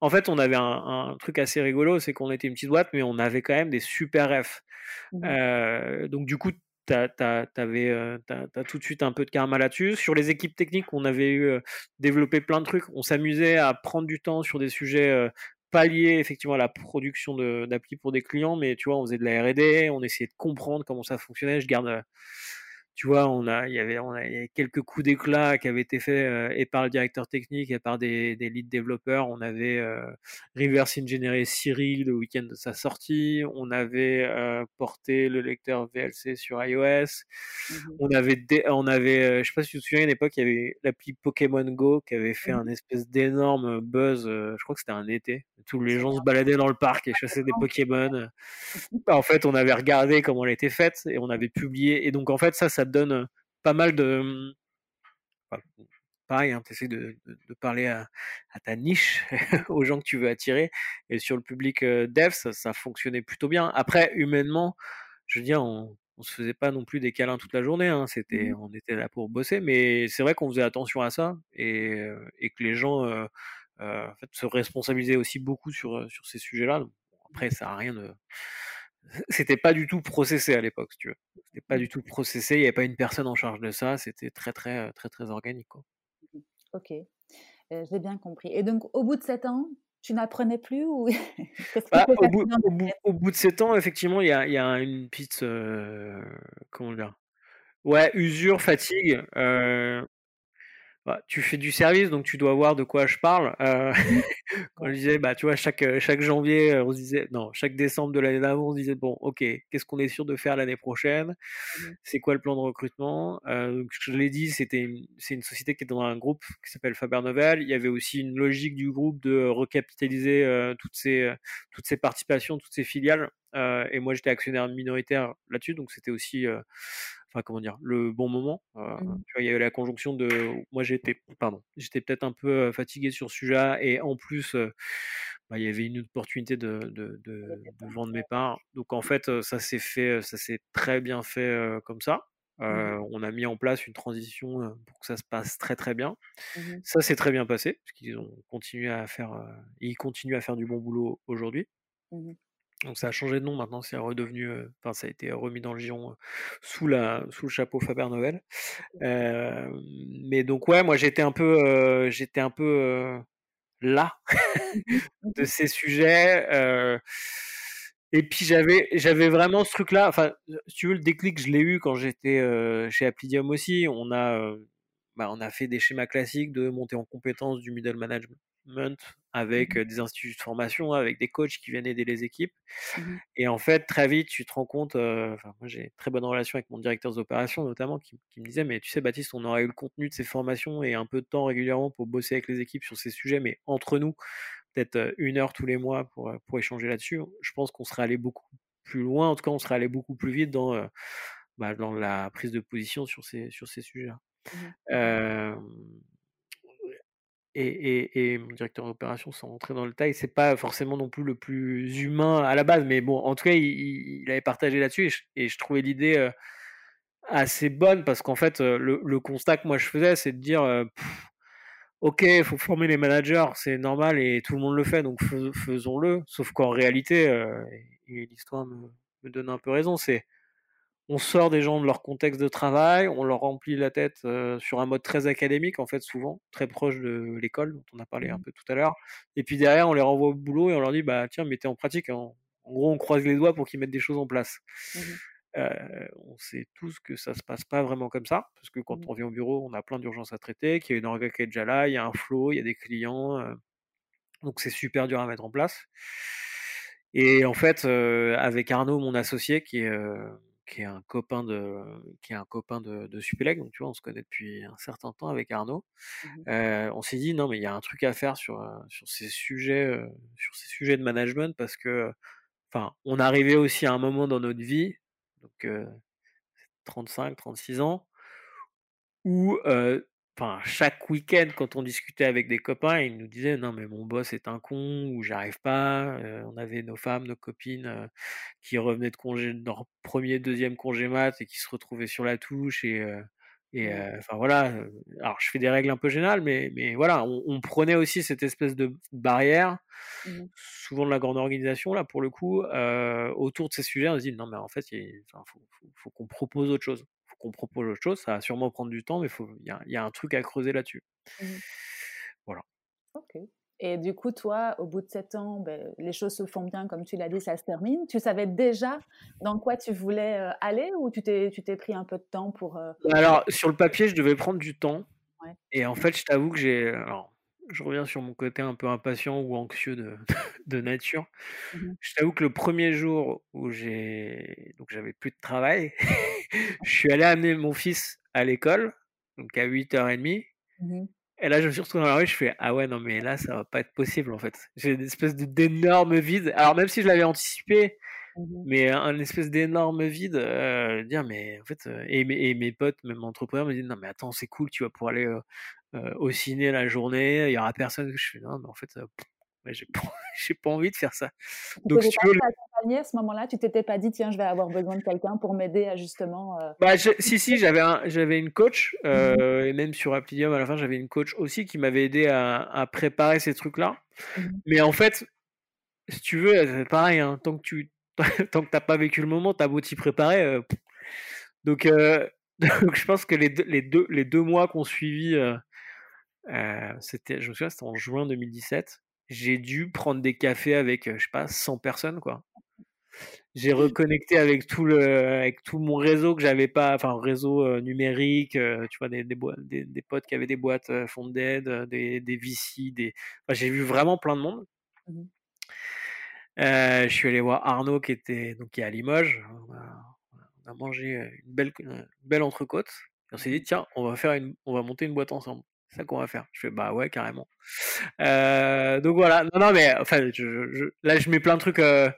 En, fait, on avait un, un truc assez rigolo, c'est qu'on était une petite boîte, mais on avait quand même des super refs. Mmh donc du coup, tu as, tout de suite un peu de karma là-dessus. Sur les équipes techniques, on avait eu développé plein de trucs. On s'amusait à prendre du temps sur des sujets pas liés effectivement à la production d'appli pour des clients, mais tu vois, on faisait de la R&D, on essayait de comprendre comment ça fonctionnait. Je garde tu vois, on a, il y avait, on a, quelques coups d'éclat qui avaient été faits euh, et par le directeur technique et par des, des lead développeurs. On avait euh, reverse engineeré Siri le week-end de sa sortie. On avait euh, porté le lecteur VLC sur iOS. Mmh on avait, on avait, je sais pas si tu te souviens, à une époque, il y avait l'appli Pokémon Go qui avait fait un espèce d'énorme buzz. je crois que c'était un été. Tous les gens se baladaient dans le parc et chassaient des Pokémon. en fait, on avait regardé comment elle était faite et on avait publié. Et donc, en fait, ça, ça donne pas mal de. pareil, hein, tu essaies de, parler à, ta niche, aux gens que tu veux attirer. Et sur le public dev, ça, fonctionnait plutôt bien. Après, humainement, je veux dire, on, on se faisait pas non plus des câlins toute la journée. Hein. C'était, mmh on était là pour bosser, mais c'est vrai qu'on faisait attention à ça et, que les gens en fait, se responsabilisaient aussi beaucoup sur, sur ces sujets-là. Après, ça a rien de c'était pas du tout processé à l'époque, tu veux. C'était pas du tout processé, il n'y avait pas une personne en charge de ça, c'était très, très, très, très organique. Quoi. Mmh ok, euh, j'ai bien compris. Et donc, au bout de 7 ans, tu n'apprenais plus ou bah, au, bout, au, bout, de 7 ans, effectivement, il y a, y a, une petite. Euh, comment dire? Ouais, usure, fatigue. Euh, bah, tu fais du service, donc tu dois voir de quoi je parle. Euh, quand je disais, bah, tu vois, chaque, euh, chaque janvier, euh, on se disait, non, chaque décembre de l'année d'avant, on se disait, bon, ok, qu'est-ce qu'on est sûr de faire l'année prochaine? Mmh C'est quoi le plan de recrutement? Je l'ai dit, c'était c'est une société qui est dans un groupe qui s'appelle Faber Novel. Il y avait aussi une logique du groupe de recapitaliser toutes, ces, toutes ces participations, toutes ces filiales. et moi, j'étais actionnaire minoritaire là-dessus, donc c'était aussi enfin comment dire, le bon moment. Mmh. il y avait la conjonction de, moi j'étais, pardon, j'étais peut-être un peu fatigué sur ce sujet et en plus, bah, il y avait une opportunité de, de, de, vendre mes parts. Donc en fait, ça s'est fait, ça s'est très bien fait comme ça. Mmh on a mis en place une transition pour que ça se passe très très bien. Mmh ça s'est très bien passé parce qu'ils ont continué à faire, ils continuent à faire du bon boulot aujourd'hui. Donc ça a changé de nom maintenant, c'est redevenu, enfin ça a été remis dans le giron sous la sous le chapeau Faber Novel. mais donc ouais, moi j'étais un peu j'étais un peu là de ces sujets. et puis j'avais j'avais vraiment ce truc-là. Enfin, si tu veux le déclic, je l'ai eu quand j'étais chez Applidium aussi. On a bah, on a fait des schémas classiques de montée en compétences du middle management avec mmh des instituts de formation, avec des coachs qui viennent aider les équipes. Mmh et en fait, très vite, tu te rends compte, enfin, moi j'ai très bonne relation avec mon directeur d'opération notamment, qui, me disait, mais tu sais Baptiste, on aurait eu le contenu de ces formations et un peu de temps régulièrement pour bosser avec les équipes sur ces sujets, mais entre nous, peut-être une heure tous les mois pour, pour échanger là-dessus, je pense qu'on serait allé beaucoup plus loin, en tout cas on serait allé beaucoup plus vite dans, bah, dans la prise de position sur ces, sur ces sujets-là. Mmh et, mon directeur d'opération, sans rentrer dans le détail, c'est pas forcément non plus le plus humain à la base, mais bon, en tout cas, il, avait partagé là-dessus et, je, trouvais l'idée assez bonne parce qu'en fait, le, constat que moi je faisais, c'est de dire Ok, il faut former les managers, c'est normal et tout le monde le fait, donc faisons-le. Sauf qu'en réalité, et, l'histoire me donne un peu raison, c'est on sort des gens de leur contexte de travail, on leur remplit la tête sur un mode très académique, en fait, souvent, très proche de l'école, dont on a parlé un mmh. peu tout à l'heure. Et puis derrière, on les renvoie au boulot et on leur dit, bah tiens, mettez en pratique. En, gros, on croise les doigts pour qu'ils mettent des choses en place. Mmh on sait tous que ça se passe pas vraiment comme ça, parce que quand mmh. on vient au bureau, on a plein d'urgences à traiter, qu'il y a une orga qui est déjà là, il y a un flow, il y a des clients, donc c'est super dur à mettre en place. Et en fait, avec Arnaud, mon associé, qui est qui est un copain de qui est un copain de, de Supélec, donc tu vois, on se connaît depuis un certain temps avec Arnaud. Mmh on s'est dit non, mais il y a un truc à faire sur sur ces sujets sur ces sujets de management parce que enfin, on arrivait aussi à un moment dans notre vie, donc 35, 36 ans, où enfin, chaque week-end, quand on discutait avec des copains, ils nous disaient non mais mon boss est un con ou j'arrive pas. on avait nos femmes, nos copines qui revenaient de congé, de leur premier, deuxième congé mat et qui se retrouvaient sur la touche et Et enfin voilà, alors je fais des règles un peu générales, mais, mais voilà, on, prenait aussi cette espèce de barrière, mmh souvent de la grande organisation, là pour le coup, autour de ces sujets, on se dit non, mais en fait, il faut, qu'on propose autre chose. Qu'on propose autre chose, ça va sûrement prendre du temps, mais il y, y a, un truc à creuser là-dessus. Mmh voilà. Ok. Et du coup, toi, au bout de sept ans, ben, les choses se font bien, comme tu l'as dit, ça se termine. Tu savais déjà dans quoi tu voulais euh, aller ou tu t'es, tu t'es pris un peu de temps pour... Euh, bah, alors, sur le papier, je devais prendre du temps. Et en fait, je t'avoue que j'ai... Alors, je reviens sur mon côté un peu impatient ou anxieux de, de nature. Mmh je t'avoue que le premier jour où j'ai donc j'avais plus de travail, je suis allé amener mon fils à l'école, donc à 8h30. Et là, je me suis retrouvé dans la rue, je fais Ah ouais, non, mais là, ça va pas être possible en fait. J'ai une espèce d'énorme vide. Alors, même si je l'avais anticipé, mmh mais un espèce d'énorme vide, euh, dire, mais en fait, et, mes, et, mes potes, même entrepreneurs, me disent Non, mais attends, c'est cool, tu vas pouvoir aller euh, au ciné la journée, il y aura personne. Je fais Non, mais en fait, j'ai pas, pas envie de faire ça. Donc, si tu veux. À ce moment-là, tu t'étais pas dit, tiens, je vais avoir besoin de quelqu'un pour m'aider à justement. Euh bah, si, si, j'avais, j'avais une coach, mmh et même sur Applidium, à la fin, j'avais une coach aussi qui m'avait aidé à, préparer ces trucs-là. Mmh Mais en fait, si tu veux, c'est pareil, hein, tant que tu tant que t'as pas vécu le moment, t'as beau t'y préparer. Euh, donc, donc, je pense que les deux, les deux, les deux mois qu'on suivi, c'était, je me souviens, c'était en juin 2017 j'ai dû prendre des cafés avec, je sais pas, 100 personnes, quoi. J'ai reconnecté avec tout le, avec tout mon réseau que j'avais pas, enfin réseau numérique, tu vois, des, des, des, potes qui avaient des boîtes euh, d'aide, des, des VC, des, enfin, j'ai vu vraiment plein de monde. Mmh je suis allé voir Arnaud qui était donc qui est à Limoges. On a, mangé une belle, une belle entrecôte. on s'est dit tiens, on va faire une, on va monter une boîte ensemble. C'est ça qu'on va faire. Je fais bah ouais carrément. Euh, donc voilà. Non non mais enfin je, là je mets plein de trucs. Euh,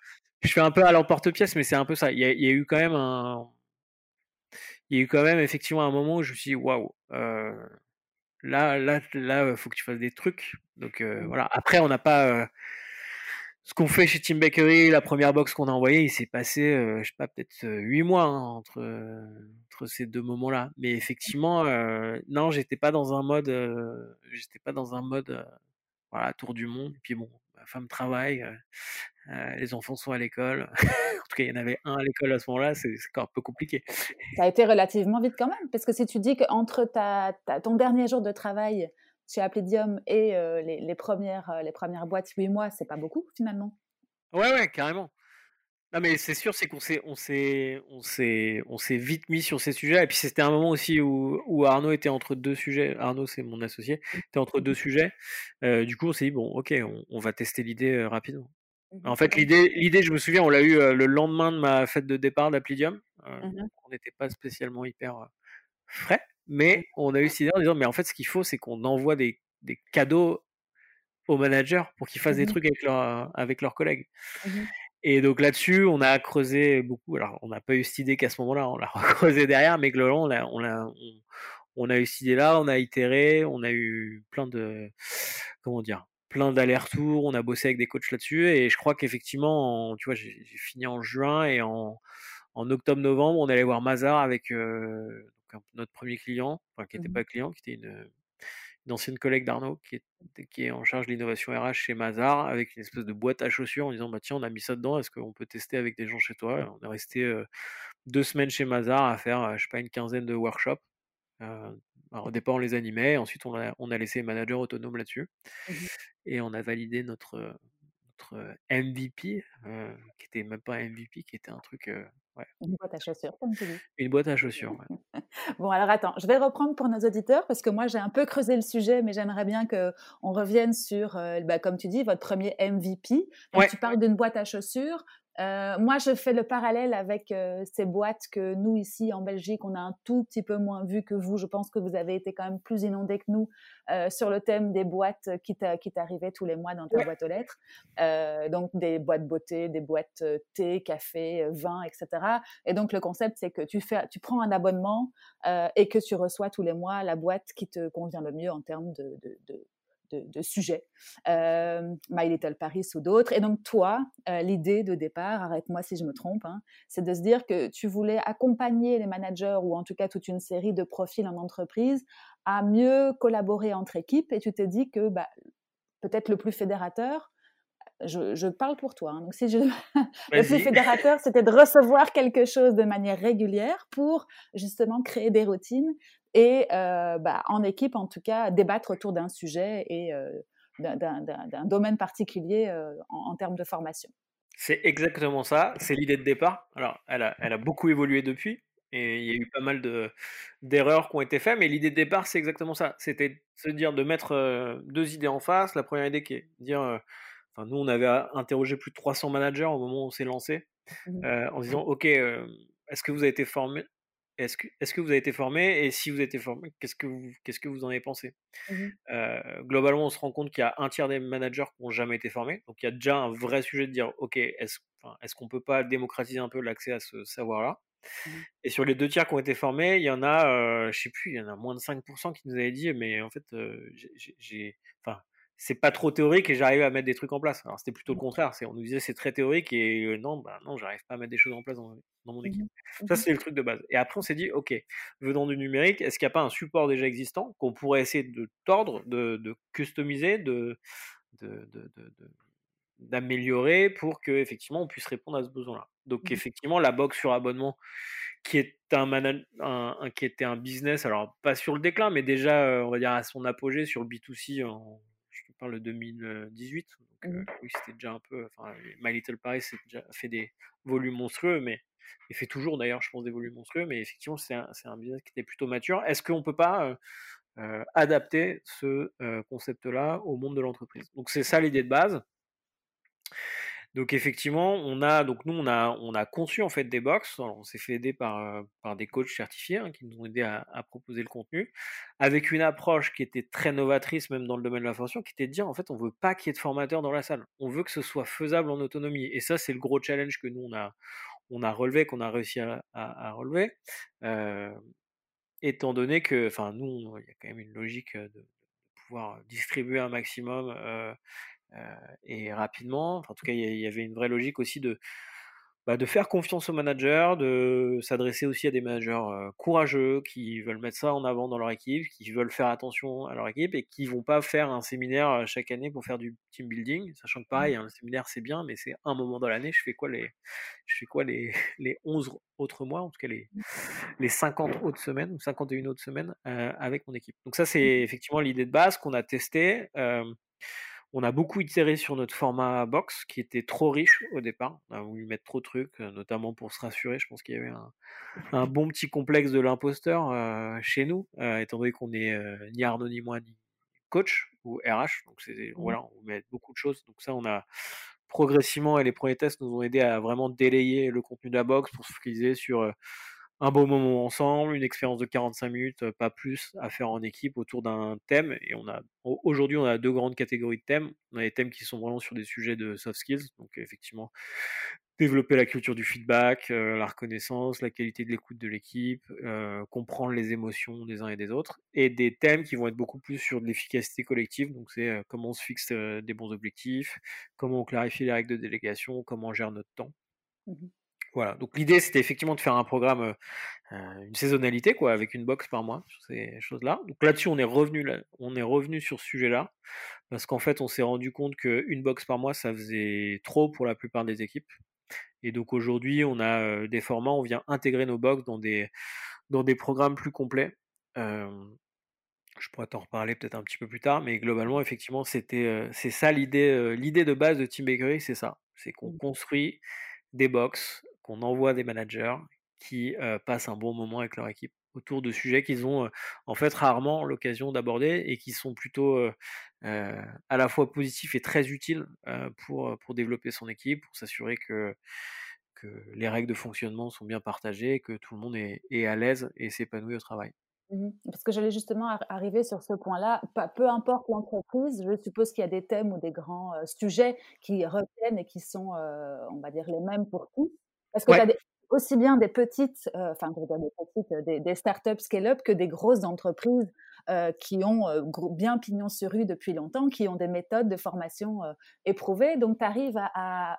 je fais un peu à l'emporte-pièce, mais c'est un peu ça. Il y, a, eu quand même un. Il y a eu quand même effectivement un moment où je me suis dit waouh. Euh, là là là faut que tu fasses des trucs. Donc mmh. voilà. Après on n'a pas ce qu'on fait chez Team Bakery, la première box qu'on a envoyée, il s'est passé, euh, je sais pas, peut-être huit mois hein, entre, entre ces deux moments-là. Mais effectivement, euh, non, j'étais pas dans un mode, j'étais pas dans un mode, voilà, tour du monde. Puis bon, ma femme travaille, les enfants sont à l'école. en tout cas, il y en avait un à l'école à ce moment-là, c'est encore un peu compliqué. Ça a été relativement vite quand même, parce que si tu dis qu'entre ta, ton dernier jour de travail chez Applidium et les, premières, les premières boîtes, 8 mois, c'est pas beaucoup finalement? Ouais, ouais, carrément. Non, mais c'est sûr, c'est qu'on s'est, on s'est, on s'est, on s'est vite mis sur ces sujets. Et puis c'était un moment aussi où, où Arnaud était entre deux sujets. Arnaud, c'est mon associé, était entre deux sujets. du coup, on s'est dit bon, ok, on, va tester l'idée rapidement. Mmh en fait, l'idée, l'idée, je me souviens, on l'a eu le lendemain de ma fête de départ d'Applidium. Mmh on n'était pas spécialement hyper frais. Mais on a eu cette idée en disant, mais en fait, ce qu'il faut, c'est qu'on envoie des, des, cadeaux aux managers pour qu'ils fassent des mmh trucs avec, leur, avec leurs collègues. Mmh et donc là-dessus, on a creusé beaucoup. Alors, on n'a pas eu cette idée qu'à ce moment-là, on l'a creusé derrière, mais globalement, on a, on a, on, a eu cette idée-là, on a itéré, on a eu plein de, comment dire, plein d'allers-retours, on a bossé avec des coachs là-dessus, et je crois qu'effectivement, tu vois, j'ai fini en juin, et en, en octobre-novembre, on allait voir Mazar avec euh, notre premier client, enfin qui n'était mmh pas client, qui était une, ancienne collègue d'Arnaud qui est, qui est en charge de l'innovation RH chez Mazar avec une espèce de boîte à chaussures en disant bah tiens on a mis ça dedans est-ce qu'on peut tester avec des gens chez toi? On est resté deux semaines chez Mazar à faire je sais pas une quinzaine de workshops au départ on les animait ensuite on a, on a laissé les managers autonomes là-dessus mmh et on a validé notre notre MVP qui était même pas MVP qui était un truc une boîte à chaussures, comme tu dis. Une boîte à chaussures, bon, alors attends, je vais reprendre pour nos auditeurs parce que moi j'ai un peu creusé le sujet, mais j'aimerais bien qu'on revienne sur, euh, bah, comme tu dis, votre premier MVP. Tu parles d'une boîte à chaussures. Euh, moi, je fais le parallèle avec euh, ces boîtes que nous, ici en Belgique, on a un tout petit peu moins vu que vous. Je pense que vous avez été quand même plus inondés que nous euh, sur le thème des boîtes qui t'arrivaient tous les mois dans ta boîte aux lettres. donc, des boîtes beauté, des boîtes thé, café, vin, etc. Et donc, le concept, c'est que tu, fais, tu prends un abonnement et que tu reçois tous les mois la boîte qui te convient le mieux en termes de, de, sujets, My Little Paris ou d'autres. Et donc toi, l'idée de départ, arrête-moi si je me trompe, hein, c'est de se dire que tu voulais accompagner les managers ou en tout cas toute une série de profils en entreprise à mieux collaborer entre équipes. Et tu t'es dit que bah, peut-être le plus fédérateur, je, parle pour toi. Hein. Donc, si je, le plus fédérateur, c'était de recevoir quelque chose de manière régulière pour justement créer des routines et euh, bah, en équipe, en tout cas, débattre autour d'un sujet et euh, d'un domaine particulier euh, en, termes de formation. C'est exactement ça. C'est l'idée de départ. Alors, elle a, elle a beaucoup évolué depuis. Et il y a eu pas mal d'erreurs qui ont été faites, mais l'idée de départ, c'est exactement ça. C'était de se dire de mettre deux idées en face. La première idée qui est de dire Enfin, nous, on avait interrogé plus de 300 managers au moment où on s'est lancé, mmh euh, en disant, OK, est-ce que vous avez été formé est-ce que, est que, vous avez été formé et si vous avez été formé, qu'est-ce que vous, qu'est-ce que vous en avez pensé? Mmh Globalement, on se rend compte qu'il y a un tiers des managers qui n'ont jamais été formés. Donc, il y a déjà un vrai sujet de dire, OK, est-ce, qu'on peut pas démocratiser un peu l'accès à ce savoir-là? Mmh Et sur les deux tiers qui ont été formés, il y en a, je sais plus, il y en a moins de 5% qui nous avaient dit, mais en fait, j'ai, enfin, c'est pas trop théorique et j'arrive à mettre des trucs en place. Alors c'était plutôt le mmh. contraire, c'est on nous disait c'est très théorique et non, bah non, j'arrive pas à mettre des choses en place dans, mon mmh équipe. Ça mmh c'est le truc de base. Et après on s'est dit ok, venant du numérique, est-ce qu'il n'y a pas un support déjà existant qu'on pourrait essayer de tordre, de, de customiser, de, d'améliorer pour que effectivement on puisse répondre à ce besoin-là? Donc effectivement la box sur abonnement qui est un, un, qui était un business alors pas sur le déclin mais déjà on va dire à son apogée sur le B2C en le 2018. Donc, mmh oui, c'était déjà un peu. Enfin, My Little Paris déjà fait des volumes monstrueux, mais il fait toujours d'ailleurs, je pense, des volumes monstrueux. Mais effectivement, c'est un, un, business qui était plutôt mature. Est-ce qu'on peut pas adapter ce concept-là au monde de l'entreprise? Donc, c'est ça l'idée de base. Donc effectivement, on a donc nous on a on a conçu en fait des box. on s'est fait aider par euh, par des coachs certifiés hein, qui nous ont aidé à, proposer le contenu avec une approche qui était très novatrice même dans le domaine de la formation, qui était de dire en fait on veut pas qu'il y ait de formateurs dans la salle. On veut que ce soit faisable en autonomie. Et ça c'est le gros challenge que nous on a on a relevé, qu'on a réussi à, relever. Euh, étant donné que, enfin, nous, il y a quand même une logique de, pouvoir distribuer un maximum euh, et rapidement. en tout cas, il y, avait une vraie logique aussi de, bah, de faire confiance aux managers, de s'adresser aussi à des managers courageux qui veulent mettre ça en avant dans leur équipe, qui veulent faire attention à leur équipe et qui vont pas faire un séminaire chaque année pour faire du team building, sachant que mmh. pareil, un séminaire c'est bien, mais c'est un moment dans l'année. Je fais quoi les, je fais quoi les, les 11 autres mois, en tout cas les, mmh. les 50 autres semaines ou 51 autres semaines avec mon équipe. Donc ça c'est mmh. effectivement l'idée de base qu'on a testé. On a beaucoup itéré sur notre format box qui était trop riche au départ. On a voulu mettre trop de trucs, euh, notamment pour se rassurer. Je pense qu'il y avait un, bon petit complexe de l'imposteur euh, chez nous, euh, étant donné qu'on est ni Arnaud ni moi ni coach ou RH. Donc c'est mmh. voilà, on met beaucoup de choses. Donc ça, on a progressivement et les premiers tests nous ont aidé à vraiment délayer le contenu de la box pour se focaliser sur un beau moment ensemble, une expérience de 45 minutes, pas plus, à faire en équipe autour d'un thème. Et on a aujourd'hui, on a deux grandes catégories de thèmes. On a des thèmes qui sont vraiment sur des sujets de soft skills, donc effectivement développer la culture du feedback, la reconnaissance, la qualité de l'écoute de l'équipe, comprendre les émotions des uns et des autres, et des thèmes qui vont être beaucoup plus sur de l'efficacité collective. Donc c'est comment on se fixe des bons objectifs, comment on clarifie les règles de délégation, comment on gère notre temps. Mmh voilà, donc l'idée c'était effectivement de faire un programme, une saisonnalité quoi, avec une box par mois, sur ces choses-là. Donc là-dessus on est revenu, on est revenu sur ce sujet-là, parce qu'en fait on s'est rendu compte qu'une box par mois ça faisait trop pour la plupart des équipes. Et donc aujourd'hui on a des formats, on vient intégrer nos box dans des, dans des programmes plus complets. je pourrais t'en reparler peut-être un petit peu plus tard, mais globalement effectivement c'était, c'est ça l'idée, l'idée de base de Team Bakery, c'est ça, c'est qu'on mmh. construit des box qu'on envoie des managers qui passent un bon moment avec leur équipe autour de sujets qu'ils ont en fait rarement l'occasion d'aborder et qui sont plutôt à la fois positifs et très utiles pour, pour développer son équipe, pour s'assurer que, que les règles de fonctionnement sont bien partagées, que tout le monde est, à l'aise et s'épanouit au travail. Mmh Parce que j'allais justement arriver sur ce point-là. Peu importe l'entreprise, je suppose qu'il y a des thèmes ou des grands sujets qui reviennent et qui sont, on va dire, les mêmes pour tous. Parce que tu as aussi bien des petites, euh, enfin, des, petites, des, des startups scale-up que des grosses entreprises qui ont bien pignon sur rue depuis longtemps, qui ont des méthodes de formation éprouvées. Donc, tu arrives à,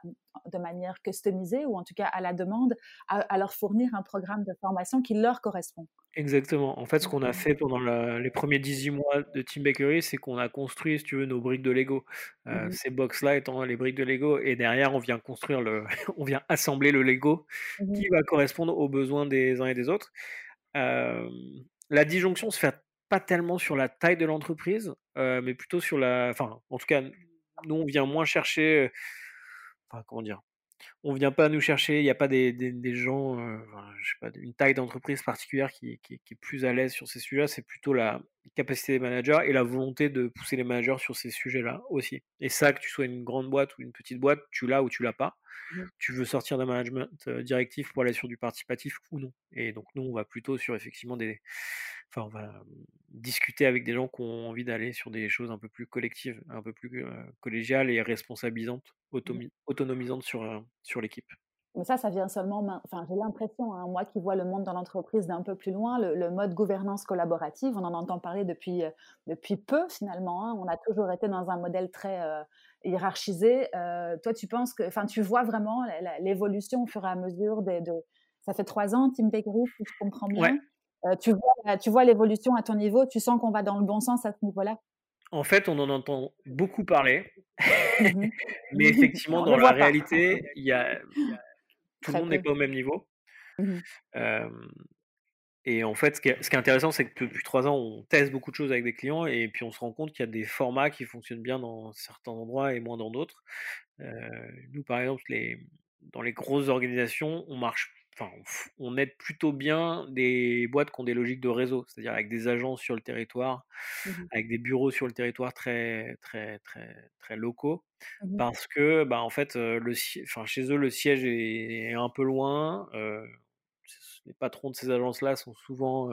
de manière customisée ou en tout cas à la demande, à, leur fournir un programme de formation qui leur correspond. Exactement. En fait, ce qu'on a fait pendant les premiers 18 mois de Team Bakery, c'est qu'on a construit, si tu veux, nos briques de Lego. Mmh ces box-là étant les briques de Lego, et derrière, on vient construire le, on vient assembler le Lego mmh qui va correspondre aux besoins des uns et des autres. la disjonction se fait pas tellement sur la taille de l'entreprise, mais plutôt sur la, enfin, en tout cas, nous on vient moins chercher, enfin, comment dire, on vient pas nous chercher, il n'y a pas des, gens, euh, je sais pas, une taille d'entreprise particulière qui, est plus à l'aise sur ces sujets, c'est plutôt la capacité des managers et la volonté de pousser les managers sur ces sujets-là aussi. Et ça, que tu sois une grande boîte ou une petite boîte, tu l'as ou tu l'as pas. Mmh. Tu veux sortir d'un management directif pour aller sur du participatif ou non. Et donc nous, on va plutôt sur effectivement des, enfin, on va discuter avec des gens qui ont envie d'aller sur des choses un peu plus collectives, un peu plus collégiales et responsabilisantes, mmh. autonomisantes sur, sur l'équipe. Mais ça, ça vient seulement, enfin, j'ai l'impression, hein, moi qui vois le monde dans l'entreprise d'un peu plus loin, le, mode gouvernance collaborative, on en entend parler depuis, depuis peu finalement. Hein. on a toujours été dans un modèle très hiérarchisé. toi, tu penses que, enfin, tu vois vraiment l'évolution au fur et à mesure des, de, ça fait trois ans, Team Bakery, si je comprends bien? Euh, tu vois, tu vois l'évolution à ton niveau, tu sens qu'on va dans le bon sens à ce niveau-là? En fait, on en entend beaucoup parler, mmh mais effectivement, dans la réalité, il y a, tout le monde n'est pas au même niveau. Mmh et en fait, ce qui est, intéressant, c'est que depuis trois ans, on teste beaucoup de choses avec des clients et puis on se rend compte qu'il y a des formats qui fonctionnent bien dans certains endroits et moins dans d'autres. nous, par exemple, les, dans les grosses organisations, on marche enfin, on aide plutôt bien des boîtes qui ont des logiques de réseau, c'est-à-dire avec des agences sur le territoire, mmh avec des bureaux sur le territoire très très très très locaux, mmh parce que bah en fait le enfin chez eux le siège est, un peu loin. les patrons de ces agences-là sont souvent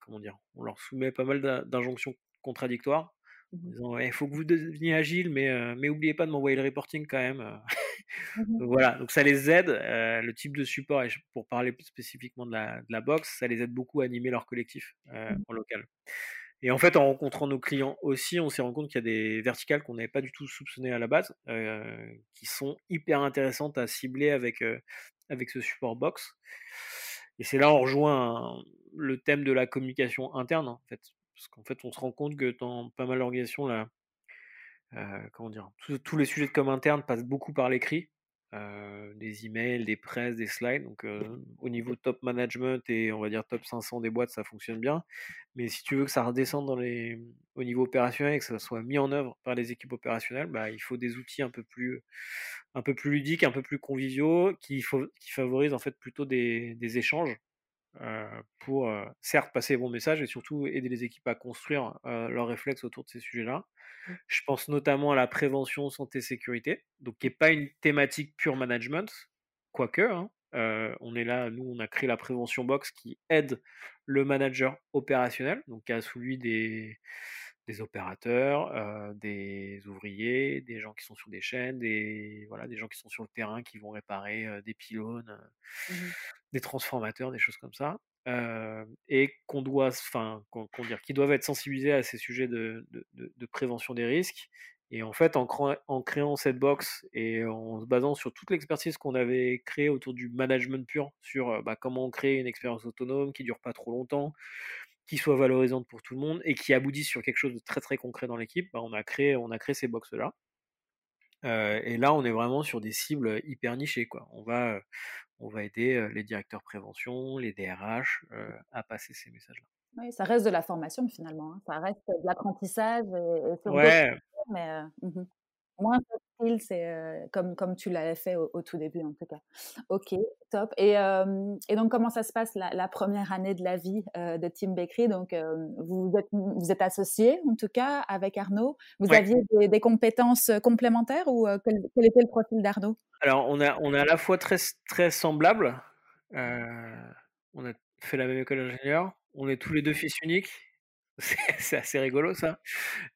comment dire, on leur soumet pas mal d'injonctions contradictoires. Mmh il faut que vous deveniez agile, mais, mais oubliez pas de m'envoyer le reporting quand même. Mmh voilà, donc ça les aide, euh, le type de support, et pour parler plus spécifiquement de la, de la box, ça les aide beaucoup à animer leur collectif euh, mmh. en local. Et en fait, en rencontrant nos clients aussi, on s'est rendu compte qu'il y a des verticales qu'on n'avait pas du tout soupçonnées à la base, euh, qui sont hyper intéressantes à cibler avec, avec ce support box. Et c'est là on rejoint le thème de la communication interne, en fait. Parce qu'en fait, on se rend compte que dans pas mal d'organisations, là, comment dire, tous les sujets de com interne passent beaucoup par l'écrit, des emails, des presses, des slides. Donc au niveau top management et on va dire top 500 des boîtes, ça fonctionne bien. Mais si tu veux que ça redescende dans les, au niveau opérationnel et que ça soit mis en œuvre par les équipes opérationnelles, bah, il faut des outils un peu plus, un peu plus ludiques, un peu plus conviviaux, qui, favorisent en fait plutôt des échanges pour certes passer les bons messages et surtout aider les équipes à construire leurs réflexes autour de ces sujets-là. Mmh. Je pense notamment à la prévention santé-sécurité, donc qui n'est pas une thématique pure management, quoique. Hein, on est là, nous, on a créé la prévention box qui aide le manager opérationnel, donc qui a sous lui des, des opérateurs, des ouvriers, des gens qui sont sur des chaînes, des, voilà, des gens qui sont sur le terrain, qui vont réparer des pylônes, mmh des transformateurs, des choses comme ça. et qu'on doit, enfin, qu'on, dire, qui doivent être sensibilisés à ces sujets de, de, de, prévention des risques. Et en fait, en, en, créant cette box et en se basant sur toute l'expertise qu'on avait créée autour du management pur, sur bah, comment créer une expérience autonome qui dure pas trop longtemps, qui soit valorisante pour tout le monde et qui aboutisse sur quelque chose de très très concret dans l'équipe, bah, on, a créé, on a créé ces box-là. Euh, et là, on est vraiment sur des cibles hyper nichées. Quoi. On, va, on va aider les directeurs prévention, les DRH à passer ces messages-là. Oui, ça reste de la formation finalement. Hein. Ça reste de l'apprentissage. Et, ouais. mais, mmh moins c'est comme, comme tu l'avais fait au, tout début en tout cas. Ok, top. Et, et donc comment ça se passe la, première année de la vie de Team Bakery? Donc vous êtes, vous êtes associé en tout cas avec Arnaud. Vous aviez des, compétences complémentaires ou quel, était le profil d'Arnaud? Alors on a, on a à la fois très, très semblable. on a fait la même école d'ingénieur. On est tous les deux fils uniques. c'est assez rigolo ça.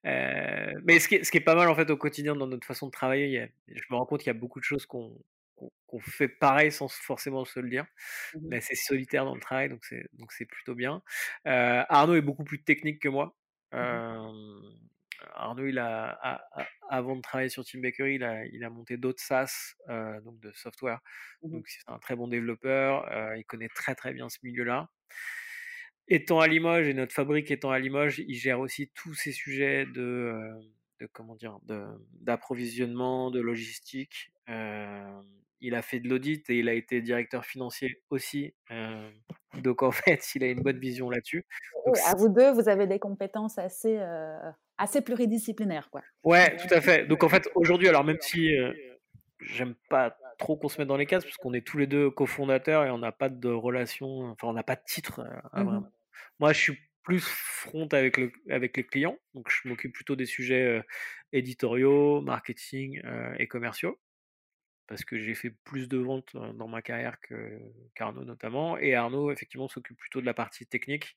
mais ce qui, est, ce qui, est, pas mal en fait au quotidien dans notre façon de travailler, je me rends compte qu'il y a beaucoup de choses qu'on fait pareil sans forcément se le dire. Mmh Mais c'est solitaire dans le travail, donc c'est donc c'est plutôt bien. Euh, Arnaud est beaucoup plus technique que moi. Mmh Arnaud, il a, avant de travailler sur Team Bakery, il a, il a monté d'autres SaaS, donc de software. Mmh Donc c'est un très bon développeur. il connaît très très bien ce milieu-là. Étant à Limoges et notre fabrique étant à Limoges, il gère aussi tous ces sujets de, de comment dire, d'approvisionnement, de, logistique. il a fait de l'audit et il a été directeur financier aussi. donc en fait, il a une bonne vision là-dessus. à vous deux, vous avez des compétences assez assez pluridisciplinaires, quoi. Ouais, tout à fait. Donc en fait, aujourd'hui, alors même si j'aime pas trop qu'on se mette dans les cases, parce qu'on est tous les deux cofondateurs et on n'a pas de relation, enfin on n'a pas de titre. Mmh Moi, je suis plus front avec, le, avec les clients, donc je m'occupe plutôt des sujets éditoriaux, marketing et commerciaux parce que j'ai fait plus de ventes dans ma carrière qu'Arnaud notamment. Et Arnaud, effectivement, s'occupe plutôt de la partie technique,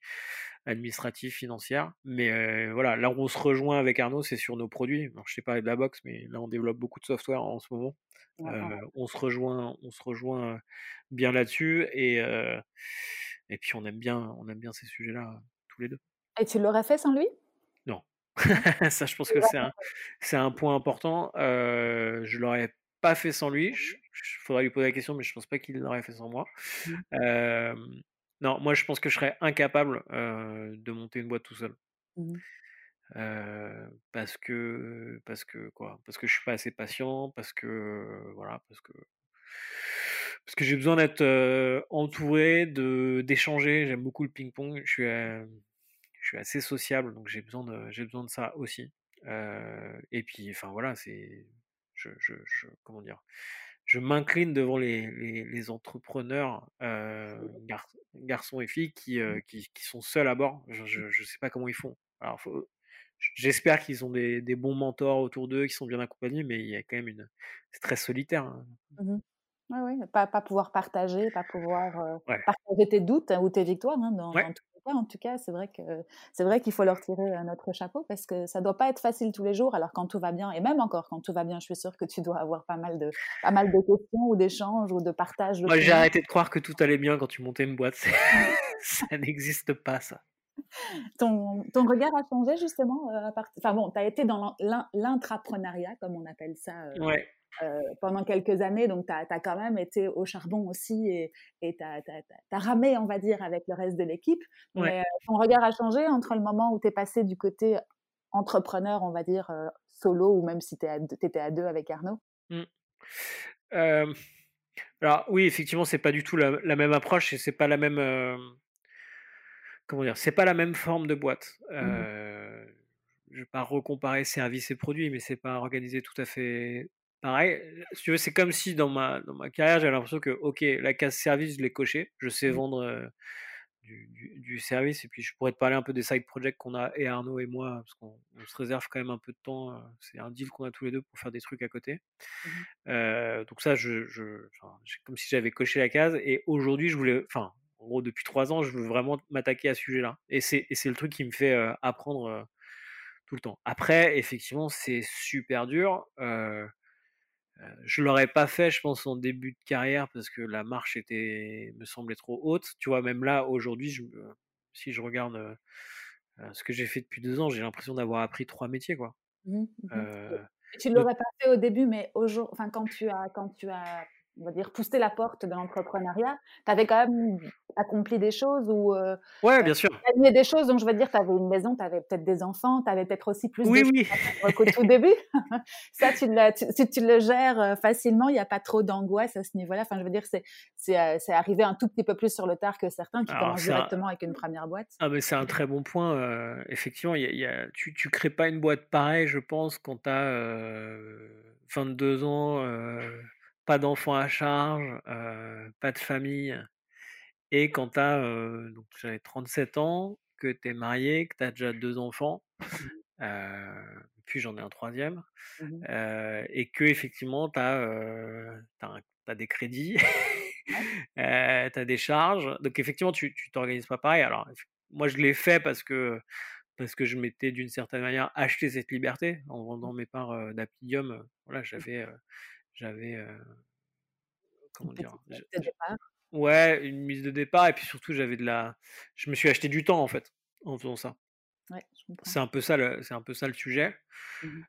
administrative, financière. Mais voilà, là où on se rejoint avec Arnaud, c'est sur nos produits. Alors, je sais pas de la box, mais là, on développe beaucoup de software en ce moment. on se rejoint, on se rejoint bien là-dessus. Et, et puis, on aime bien, on aime bien ces sujets-là tous les deux. Et tu l'aurais fait sans lui? Non. Ça, je pense que c'est un, c'est un point important. je l'aurais pas fait sans lui. Il faudrait lui poser la question, mais je pense pas qu'il l'aurait fait sans moi. Mmh. non, moi je pense que je serais incapable de monter une boîte tout seul. Mmh parce que parce que quoi? Parce que je suis pas assez patient, parce que voilà, parce que parce que j'ai besoin d'être entouré, de d'échanger. J'aime beaucoup le ping-pong. Je suis je suis assez sociable, donc j'ai besoin de j'ai besoin de ça aussi. et puis enfin voilà, c'est je, comment dire, je m'incline devant les, les, entrepreneurs, euh, garçons et filles, qui, mmh. qui, qui, sont seuls à bord. Je ne sais pas comment ils font. Alors, j'espère qu'ils ont des, des, bons mentors autour d'eux, qui sont bien accompagnés, mais il y a quand même une. C'est très solitaire. Hein. Mmh oui, oui, pas, pas pouvoir partager, pas pouvoir euh, partager tes doutes hein, ou tes victoires hein, dans, en tout cas, c'est vrai que c'est vrai qu'il faut leur tirer notre chapeau parce que ça doit pas être facile tous les jours. Alors quand tout va bien, et même encore quand tout va bien, je suis sûre que tu dois avoir pas mal de pas mal de questions ou d'échanges ou de partages. Moi, j'ai arrêté de croire que tout allait bien quand tu montais une boîte. ça n'existe pas, ça. Ton, ton, regard a changé justement à partir. Enfin bon, tu as été dans l'intrapreneuriat, comme on appelle ça. ouais. Euh, pendant quelques années, donc tu as, quand même été au charbon aussi et tu as, ramé, on va dire, avec le reste de l'équipe. Mais euh, ton regard a changé entre le moment où tu es passé du côté entrepreneur, on va dire, euh, solo, ou même si tu étais à deux avec Arnaud? Mmh. Alors oui, effectivement, c'est pas du tout la, même approche et c'est pas la même... comment dire C'est pas la même forme de boîte. Mmh je vais pas recomparer services et produits, mais c'est pas organisé tout à fait pareil, si tu veux, c'est comme si dans ma, dans ma carrière, j'avais l'impression que, ok, la case service, je l'ai coché, je sais mmh. vendre du, du, service, et puis je pourrais te parler un peu des side projects qu'on a, et Arnaud et moi, parce qu'on se réserve quand même un peu de temps, c'est un deal qu'on a tous les deux pour faire des trucs à côté. Mmh donc ça, je, je comme si j'avais coché la case, et aujourd'hui, je voulais, enfin, en gros, depuis trois ans, je veux vraiment m'attaquer à ce sujet-là. Et c'est le truc qui me fait apprendre tout le temps. Après, effectivement, c'est super dur. Euh, je l'aurais pas fait, je pense, en début de carrière parce que la marche était, me semblait trop haute. Tu vois, même là, aujourd'hui, si je regarde ce que j'ai fait depuis deux ans, j'ai l'impression d'avoir appris trois métiers, quoi. Mmh, mmh tu ne l'aurais pas fait au début, mais enfin, quand tu as, quand tu as on va dire, pousser la porte de l'entrepreneuriat, tu avais quand même accompli des choses ou euh, ouais, bien sûr. gagné des choses. Donc, je veux dire, tu avais une maison, tu avais peut-être des enfants, tu avais peut-être aussi plus oui, de oui. qu'au tout début. Ça, tu le, si tu le gères euh, facilement, il n'y a pas trop d'angoisse à ce niveau-là. Enfin, je veux dire, c'est, c'est, euh, c'est arrivé un tout petit peu plus sur le tard que certains qui commencent directement avec une première boîte. Ah, mais c'est un très bon point. effectivement, y a, y a, tu ne crées pas une boîte pareille, je pense, quand tu as 22 ans pas d'enfants à charge, pas de famille. Et quand tu as, donc j'avais 37 ans, que tu es marié, que tu as déjà deux enfants, mmh. puis j'en ai un troisième, mmh et que effectivement tu as, des crédits, tu as des charges. Donc effectivement, tu t'organises pas pareil. Alors, moi, je l'ai fait parce que parce que je m'étais d'une certaine manière acheté cette liberté en vendant mmh. mes parts d'Apidium. Voilà, j'avais j'avais comment dire de départ? Ouais, une mise de départ et puis surtout j'avais de la je me suis acheté du temps en fait en faisant ça. C'est un peu ça le c'est un peu ça le sujet. Mmh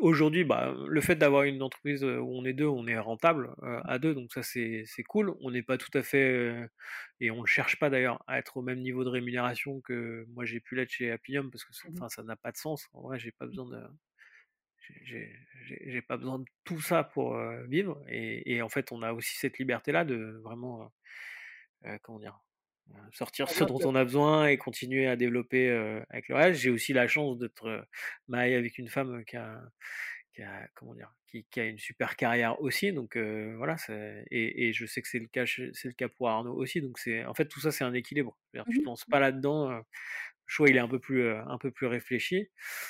aujourd'hui, bah, le fait d'avoir une entreprise, où on est deux, on est rentable, à deux, donc ça c'est cool. On n'est pas tout à fait, et on ne cherche pas d'ailleurs à être au même niveau de rémunération que moi j'ai pu l'être chez Appium parce que mmh ça n'a pas de sens. En vrai, j'ai pas besoin de j'ai pas besoin de tout ça pour, vivre et en fait, on a aussi cette liberté-là de vraiment, comment dire? sortir ce dont on a besoin et continuer à développer avec le reste. J'ai aussi la chance d'être marié avec une femme qui a, qui a comment dire, qui, qui, a une super carrière aussi. Donc voilà, et, et, je sais que c'est le cas, c'est le cas pour Arnaud aussi. Donc c'est, en fait, tout ça c'est un équilibre. Tu ne lances pas là-dedans. Le choix il est un peu plus, un peu plus réfléchi.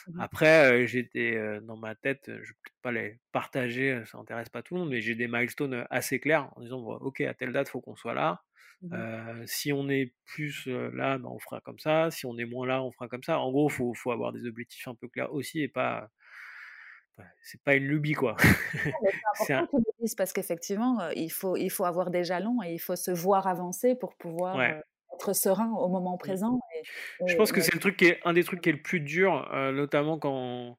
Mmh Après, j'étais dans ma tête, je ne vais pas les partager, ça n'intéresse pas tout le monde, mais j'ai des milestones assez clairs en disant ok à telle date faut qu'on soit là. Mmh si on est plus là, ben, on fera comme ça. Si on est moins là, on fera comme ça. En gros, il faut, faut, avoir des objectifs un peu clairs aussi et pas. C'est pas une lubie, quoi. C'est important que tu parce qu'effectivement, il faut, il faut avoir des jalons et il faut se voir avancer pour pouvoir être serein au moment mmh. présent. Je pense que c'est le truc qui est un des trucs qui est le plus dur, notamment quand,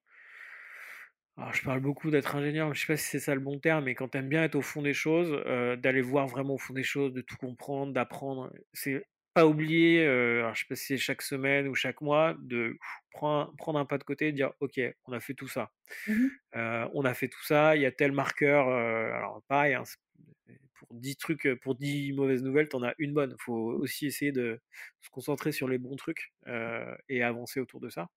alors, je parle beaucoup d'être ingénieur, je sais pas si c'est ça le bon terme, mais quand tu aimes bien être au fond des choses, euh, d'aller voir vraiment au fond des choses, de tout comprendre, d'apprendre, c'est pas oublier, euh, alors je sais pas si c'est chaque semaine ou chaque mois, de prendre, prendre un pas de côté et dire ok, on a fait tout ça. Mmh euh, on a fait tout ça, il y a tel marqueur, alors pareil, hein, pour 10 trucs, pour 10 mauvaises nouvelles, tu en as une bonne. Il faut aussi essayer de se concentrer sur les bons trucs et avancer autour de ça.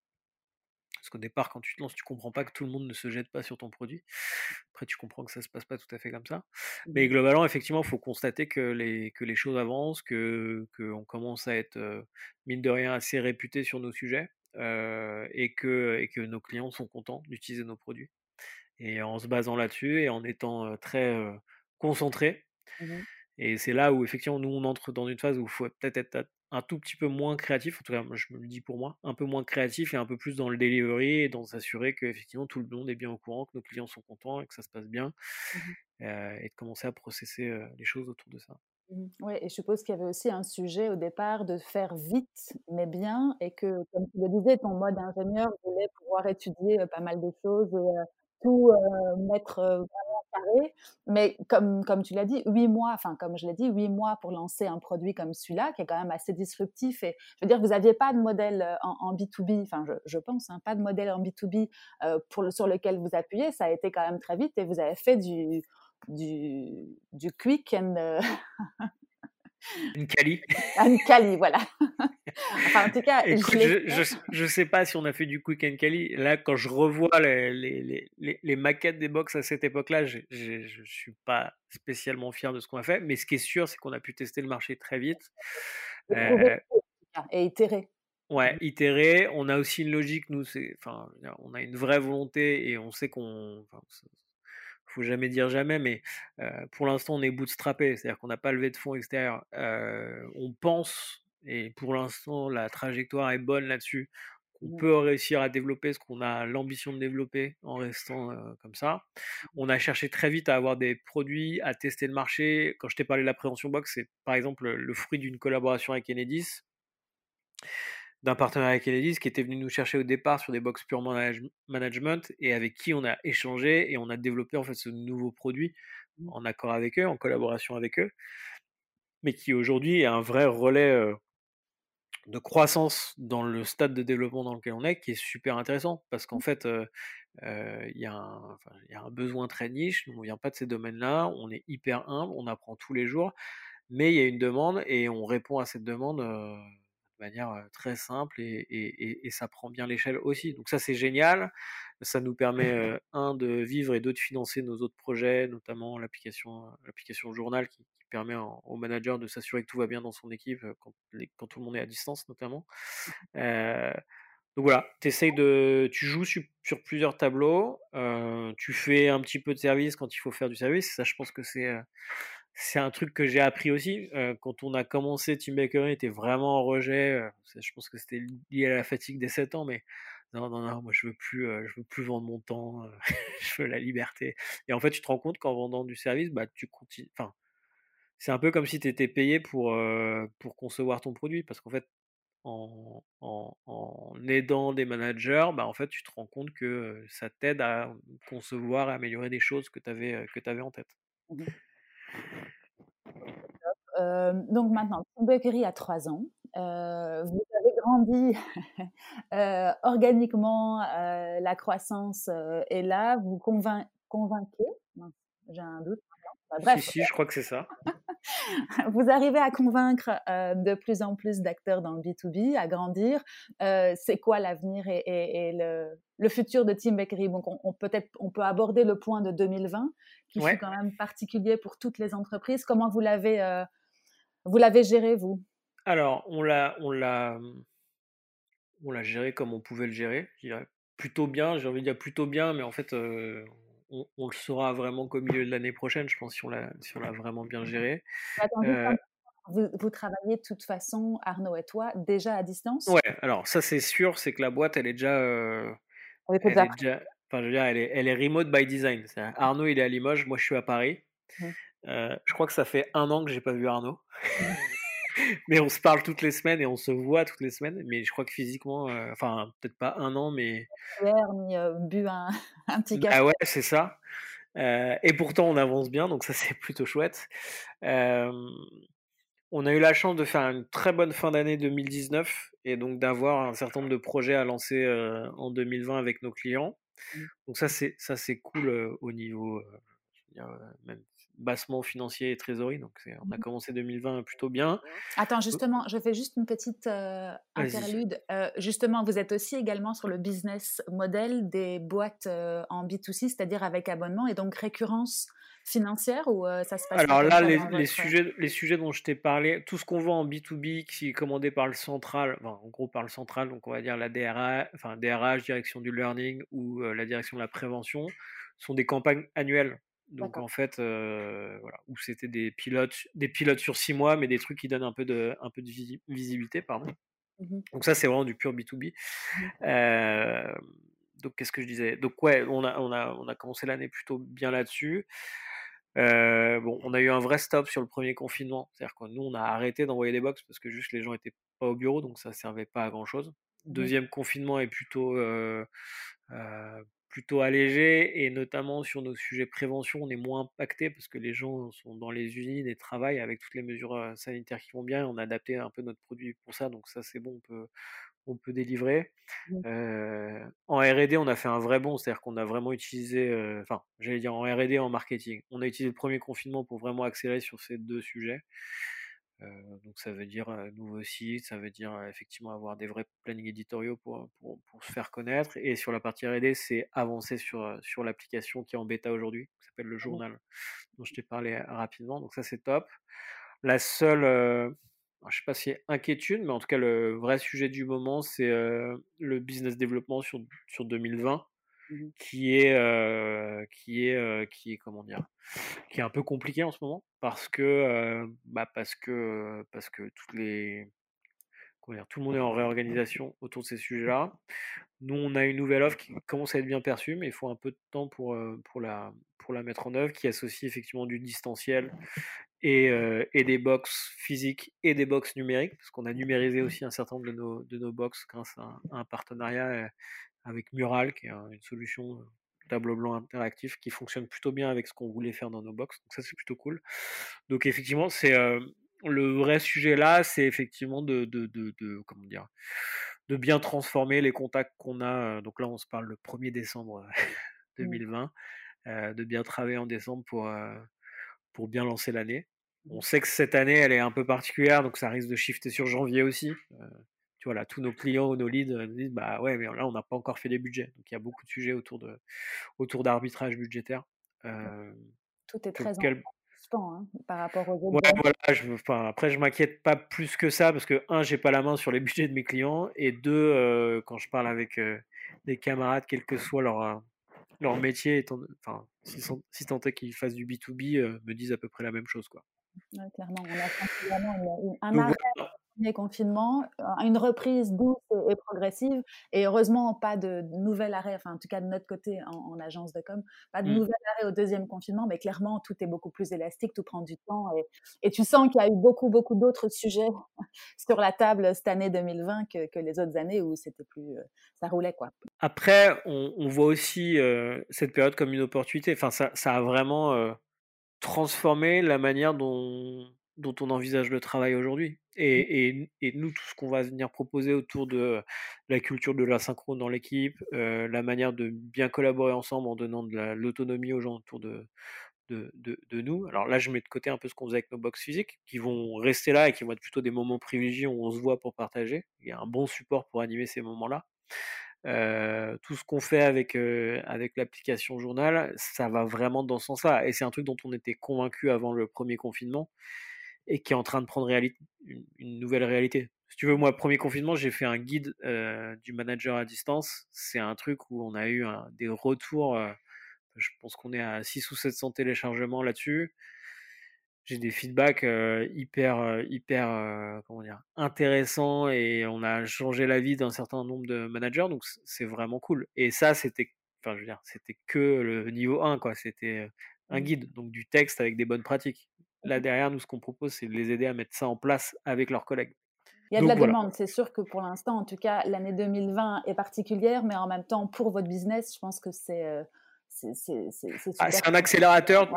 Parce qu'au départ, quand tu te lances, tu comprends pas que tout le monde ne se jette pas sur ton produit. Après, tu comprends que ça se passe pas tout à fait comme ça. Mais mmh. globalement, effectivement, il faut constater que les, que les choses avancent, que qu'on commence à être, mine de rien, assez réputé sur nos sujets et, que, et que nos clients sont contents d'utiliser nos produits. Et en se basant là-dessus et en étant très concentrés. Mmh et c'est là où, effectivement, nous, on entre dans une phase où il faut peut-être être un tout petit peu moins créatif, en tout cas je me le dis pour moi, un peu moins créatif et un peu plus dans le delivery et dans s'assurer que effectivement tout le monde est bien au courant, que nos clients sont contents et que ça se passe bien mmh euh, et de commencer à processer euh, les choses autour de ça. Mmh oui, et je suppose qu'il y avait aussi un sujet au départ de faire vite mais bien et que comme tu le disais, ton mode ingénieur voulait pouvoir étudier pas mal de choses tout mettre vraiment carré. Mais comme, comme tu l'as dit, huit mois, enfin comme je l'ai dit, huit mois pour lancer un produit comme celui-là, qui est quand même assez disruptif. Et je veux dire, vous n'aviez pas de modèle en, B2B, enfin je, je pense, hein, pas de modèle en B2B pour le, sur lequel vous appuyez. Ça a été quand même très vite et vous avez fait du, du, du quick and Une Cali. Une Cali, voilà. enfin, en tout cas, je, ne sais pas si on a fait du quick and Cali. Là, quand je revois les, les, les, les maquettes des box à cette époque-là, je ne suis pas spécialement fier de ce qu'on a fait. Mais ce qui est sûr, c'est qu'on a pu tester le marché très vite. Euh, et itérer. Ouais, itérer. On a aussi une logique, nous, enfin, on a une vraie volonté et on sait qu'on, faut jamais dire jamais, mais pour l'instant, on est bootstrappé, c'est-à-dire qu'on n'a pas levé de fonds extérieurs. on pense, et pour l'instant, la trajectoire est bonne là-dessus, qu'on peut réussir à développer ce qu'on a l'ambition de développer en restant comme ça. Mmh. On a cherché très vite à avoir des produits, à tester le marché. Quand je t'ai parlé de la prévention box, c'est par exemple le fruit d'une collaboration avec Enedis d'un partenaire avec Enedis qui était venu nous chercher au départ sur des box purement management et avec qui on a échangé et on a développé en fait ce nouveau produit mmh. en accord avec eux, en collaboration avec eux, mais qui aujourd'hui est un vrai relais de croissance dans le stade de développement dans lequel on est, qui est super intéressant parce qu'en mmh. fait il y, y, a un besoin très niche, on ne vient pas de ces domaines-là, on est hyper humble, on apprend tous les jours, mais il y a une demande et on répond à cette demande manière très simple et, ça prend bien l'échelle aussi. Donc ça c'est génial. Ça nous permet un de vivre et deux de financer nos autres projets, notamment l'application l'application journal qui, permet au manager de s'assurer que tout va bien dans son équipe quand, quand, tout le monde est à distance notamment. donc voilà, de, tu joues sur, plusieurs tableaux, tu fais un petit peu de service quand il faut faire du service. Ça, je pense que c'est c'est un truc que j'ai appris aussi. quand on a commencé Team Bakery, était vraiment en rejet. je pense que c'était lié à la fatigue des 7 ans, mais non, non, non, moi je veux plus, je veux plus vendre mon temps, je veux la liberté. Et en fait, tu te rends compte qu'en vendant du service, bah, tu continues, enfin, c'est un peu comme si tu étais payé pour, pour concevoir ton produit. Parce qu'en fait, en, en, aidant des managers, bah, en fait, tu te rends compte que ça t'aide à concevoir et améliorer des choses que tu avais, en tête. Mmh donc maintenant, Tim Bakery a trois ans. vous avez grandi organiquement, la croissance est là. Vous convainquez, j'ai un doute. bref. Si, si, je crois que c'est ça. vous arrivez à convaincre de plus en plus d'acteurs dans le B2B, à grandir. c'est quoi l'avenir et, le, futur de Team Bakery? Donc, on, peut-être, on peut aborder le point de 2020, qui est quand même particulier pour toutes les entreprises. Comment vous l'avez, vous l'avez géré, vous? Alors, on l'a, on l'a, on l'a géré comme on pouvait le gérer. Je dirais plutôt bien. J'ai envie de dire plutôt bien, mais en fait, on, le saura vraiment qu'au milieu de l'année prochaine, je pense, si on l'a si vraiment bien géré. Euh vous, travaillez de toute façon, Arnaud et toi, déjà à distance? Ouais, alors ça c'est sûr, c'est que la boîte, elle est déjà... Euh, elle, est déjà enfin, je veux dire, elle est, elle est remote by design. Arnaud, il est à Limoges, moi je suis à Paris. Mmh. Euh, je crois que ça fait un an que j'ai pas vu Arnaud. Mmh. mais on se parle toutes les semaines et on se voit toutes les semaines. Mais je crois que physiquement, euh, enfin, peut-être pas un an, mais. Ni euh, bu un, un, petit café. Ah ouais, c'est ça. Euh, et pourtant, on avance bien, donc ça, c'est plutôt chouette. on a eu la chance de faire une très bonne fin d'année 2019 et donc d'avoir un certain nombre de projets à lancer en 2020 avec nos clients. Mmh. Donc ça, c'est ça, c'est cool au niveau même bassement financier et trésorerie. Donc, on a mmh commencé 2020 plutôt bien. Attends, justement, je fais juste une petite interlude. justement, vous êtes aussi également sur le business model des boîtes en B2C, c'est-à-dire avec abonnement et donc récurrence financière ou ça se passe Alors là, les, sujets, les sujets dont je t'ai parlé, tout ce qu'on vend en B2B qui est commandé par le central, en gros par le central, donc on va dire la DRH, enfin DRH, direction du learning ou la direction de la prévention, sont des campagnes annuelles. Donc en fait, voilà, où c'était des pilotes, des pilotes sur six mois, mais des trucs qui donnent un peu de, un peu de visibilité, pardon. Mmh donc ça, c'est vraiment du pur B2B. Mmh. donc qu'est-ce que je disais? Donc ouais, on a, on a, on a commencé l'année plutôt bien là-dessus. bon, on a eu un vrai stop sur le premier confinement, c'est-à-dire que nous, on a arrêté d'envoyer des box parce que juste les gens étaient pas au bureau, donc ça servait pas à grand chose. Mmh Deuxième confinement est plutôt plutôt allégé et notamment sur nos sujets prévention, on est moins impacté parce que les gens sont dans les usines et travaillent avec toutes les mesures sanitaires qui vont bien. On a adapté un peu notre produit pour ça, donc ça c'est bon, on peut, on peut délivrer. Mmh. en R&D, on a fait un vrai bon, c'est-à-dire qu'on a vraiment utilisé, enfin, j'allais dire en R&D, en marketing, on a utilisé le premier confinement pour vraiment accélérer sur ces deux sujets. Euh, donc ça veut dire nouveau site, ça veut dire effectivement avoir des vrais plannings éditoriaux pour, pour, pour, se faire connaître. Et sur la partie R&D, c'est avancer sur, sur l'application qui est en bêta aujourd'hui, qui s'appelle le mmh journal, dont je t'ai parlé rapidement. Donc ça c'est top. La seule, euh, je sais pas si c'est inquiétude, mais en tout cas le vrai sujet du moment, c'est le business développement sur, sur 2020. Mmh qui est qui est qui est comment dire qui est un peu compliqué en ce moment parce que bah parce que parce que toutes les dire, tout le monde est en réorganisation autour de ces sujets-là. Nous, on a une nouvelle offre qui commence à être bien perçue, mais il faut un peu de temps pour, pour, la, pour la mettre en œuvre, qui associe effectivement du distanciel et, et des box physiques et des box numériques, parce qu'on a numérisé aussi un certain nombre de nos, de nos box grâce à un partenariat avec Mural, qui est une solution tableau blanc interactif qui fonctionne plutôt bien avec ce qu'on voulait faire dans nos box. Donc ça c'est plutôt cool. Donc effectivement c'est le vrai sujet là, c'est effectivement de, de, de, comment dire de bien transformer les contacts qu'on a. Donc là on se parle le 1er décembre 2020, mmh. de bien travailler en décembre pour pour bien lancer l'année. On mmh. sait que cette année elle est un peu particulière, donc ça risque de shifter sur janvier aussi tu vois, là, tous nos clients ou nos leads nous disent bah ouais, mais là, on n'a pas encore fait les budgets. Donc il y a beaucoup de sujets autour de autour d'arbitrage budgétaire. Tout est très important hein, par rapport aux autres. Ouais, voilà, je, enfin, après, je m'inquiète pas plus que ça parce que, un, j'ai pas la main sur les budgets de mes clients et deux, quand je parle avec des camarades, quel que soit leur, leur métier, enfin, si, si tant est qu'ils fassent du B2B, me disent à peu près la même chose. Quoi. clairement, on a vraiment un arrêt premier confinement, une reprise douce et, progressive, et heureusement pas de, nouvel arrêt, enfin en tout cas de notre côté en, agence de com, pas de mmh. nouvel arrêt au deuxième confinement, mais clairement tout est beaucoup plus élastique, tout prend du temps, et, tu sens qu'il y a eu beaucoup beaucoup d'autres sujets sur la table cette année 2020 que, les autres années où c'était plus, ça roulait quoi. Après, on, voit aussi cette période comme une opportunité. Enfin, ça, ça a vraiment transformé la manière dont dont on envisage le travail aujourd'hui. Mmh. Et, et, nous, tout ce qu'on va venir proposer autour de la culture de l'asynchrone dans l'équipe, euh, la manière de bien collaborer ensemble en donnant de l'autonomie aux gens autour de, de, de, nous. Alors là, je mets de côté un peu ce qu'on faisait avec nos box physiques, qui vont rester là et qui vont être plutôt des moments privilégiés où on se voit pour partager. Il y a un bon support pour animer ces moments-là. Euh, tout ce qu'on fait avec, euh, avec l'application journal, ça va vraiment dans ce sens-là. Et c'est un truc dont on était convaincu avant le premier confinement et qui est en train de prendre une, nouvelle réalité. Si tu veux, moi, premier confinement, j'ai fait un guide euh, du manager à distance. C'est un truc où on a eu des retours. Euh, je pense qu'on est à 6 ou 700 téléchargements là-dessus. J'ai des feedbacks euh, hyper, hyper, comment dire, intéressants et on a changé la vie d'un certain nombre de managers. Donc, c'est vraiment cool. Et ça, c'était, enfin, je veux dire, c'était que le niveau 1, quoi. C'était un mmh. guide, donc du texte avec des bonnes pratiques. Là, derrière, nous, ce qu'on propose, c'est de les aider à mettre ça en place avec leurs collègues. Il y a de la demande, c'est sûr que pour l'instant, en tout cas, l'année 2020 est particulière, mais en même temps, pour votre business, je pense que c'est euh, ah, c'est un accélérateur.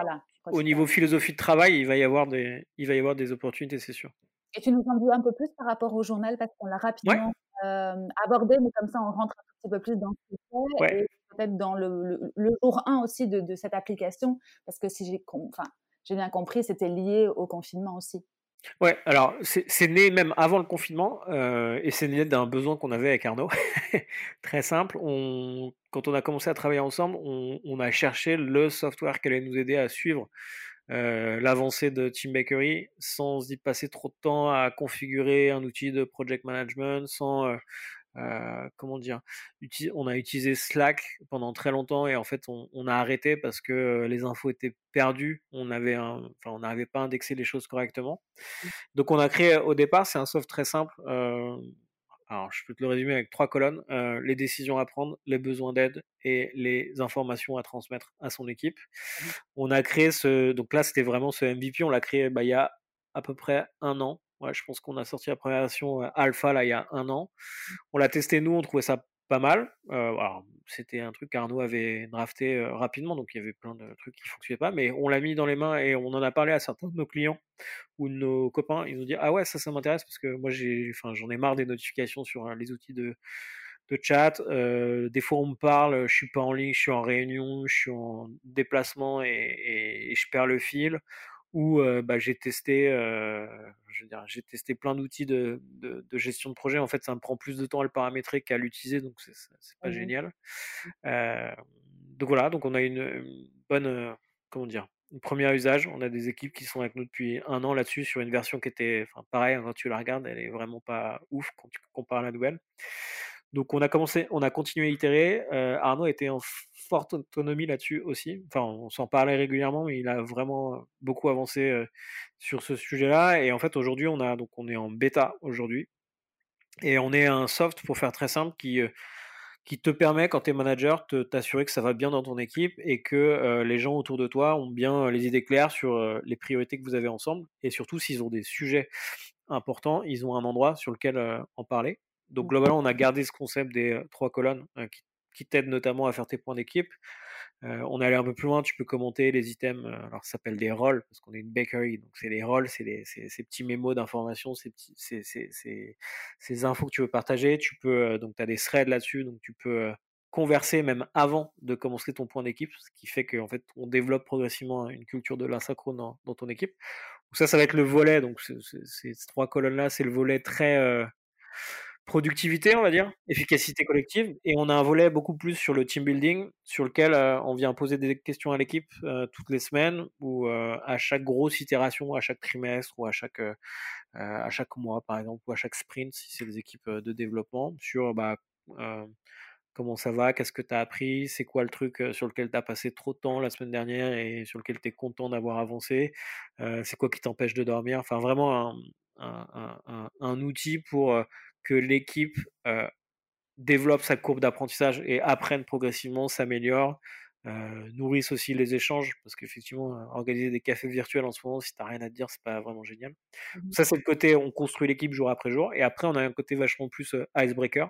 Au niveau philosophie de travail, il va y avoir des, il va y avoir des opportunités, c'est sûr. Et tu nous en dis un peu plus par rapport au journal, parce qu'on l'a rapidement euh, abordé, mais comme ça, on rentre un petit peu plus dans ce que c'est, et peut-être dans le, le, jour 1 aussi de, de cette application, parce que si j'ai, enfin, j'ai bien compris, c'était lié au confinement aussi. Ouais, alors c'est né même avant le confinement euh, et c'est né d'un besoin qu'on avait avec Arnaud. Très simple. Quand on a commencé à travailler ensemble, on, a cherché le software qui allait nous aider à suivre euh, l'avancée de Team Bakery sans y passer trop de temps à configurer un outil de project management, sans euh, euh, comment dire, on a utilisé Slack pendant très longtemps et en fait on, a arrêté parce que euh, les infos étaient perdues, on avait enfin on n'avait pas indexé les choses correctement. Mmh. Donc on a créé au départ, c'est un soft très simple. Euh, alors je peux te le résumer avec trois colonnes les décisions à prendre, les besoins d'aide et les informations à transmettre à son équipe. Mmh. On a créé ce, donc là c'était vraiment ce MVP, on l'a créé bah, il y a à peu près un an Je pense qu'on a sorti la première version alpha là il y a un an. On l'a testé nous, on trouvait ça pas mal. Euh, c'était un truc qu'Arnaud avait drafté rapidement, donc il y avait plein de trucs qui fonctionnaient pas, mais on l'a mis dans les mains et on en a parlé à certains de nos clients ou de nos copains. Ils nous dit ah ouais ça ça m'intéresse parce que moi j'ai, j'en ai marre des notifications sur les outils de de chat. des fois, on me parle, je suis pas en ligne, je suis en réunion, je suis en déplacement et je perds le fil où bah, j'ai testé, je veux dire, j'ai testé plein d'outils de, de, de, gestion de projet. En fait, ça me prend plus de temps à le paramétrer qu'à l'utiliser, donc c'est, c'est pas mmh génial. Euh, donc voilà, donc on a une, bonne, comment dire, une première usage. On a des équipes qui sont avec nous depuis un an là-dessus sur une version qui était, enfin pareil, hein, quand tu la regardes, elle est vraiment pas ouf quand tu compares à la nouvelle. Donc on a commencé, on a continué à itérer. Euh, Arnaud était en forte autonomie là-dessus aussi. Enfin, on s'en parlait régulièrement, mais il a vraiment beaucoup avancé euh, sur ce sujet-là. Et en fait, aujourd'hui, on a donc on est en bêta aujourd'hui, et on est un soft pour faire très simple qui euh, qui te permet, quand tu es manager, de t'assurer que ça va bien dans ton équipe et que les gens autour de toi ont bien les idées claires sur les priorités que vous avez ensemble. Et surtout, s'ils ont des sujets importants, ils ont un endroit sur lequel en parler. Donc globalement, on a gardé ce concept des trois colonnes qui, qui t'aident notamment à faire tes points d'équipe. on est allé un peu plus loin, tu peux commenter les items, alors ça s'appelle des rôles, parce qu'on est une bakery, donc c'est les rôles, c'est ces petits mémos d'informations, ces, ces, infos que tu veux partager. Tu peux, donc tu as des threads là-dessus, donc tu peux converser même avant de commencer ton point d'équipe, ce qui fait qu'en fait on développe progressivement une culture de l'asynchrone dans, dans, ton équipe. Donc ça, ça va être le volet, donc ces trois colonnes-là, c'est le volet très productivité, on va dire, efficacité collective, et on a un volet beaucoup plus sur le team building, sur lequel euh, on vient poser des questions à l'équipe euh, toutes les semaines, ou euh, à chaque grosse itération, à chaque trimestre, ou à chaque à chaque mois, par exemple, ou à chaque sprint, si c'est des équipes de développement, sur bah, comment ça va, qu'est-ce que tu as appris, c'est quoi le truc sur lequel tu as passé trop de temps la semaine dernière et sur lequel tu es content d'avoir avancé, c'est quoi qui t'empêche de dormir, enfin vraiment un, outil pour que l'équipe développe sa courbe d'apprentissage et apprenne progressivement, s'améliore, nourrisse aussi les échanges, parce qu'effectivement, organiser des cafés virtuels en ce moment, si tu n'as rien à te dire, c'est pas vraiment génial. Mmh ça, c'est le côté, on construit l'équipe jour après jour, et après, on a un côté vachement plus icebreaker.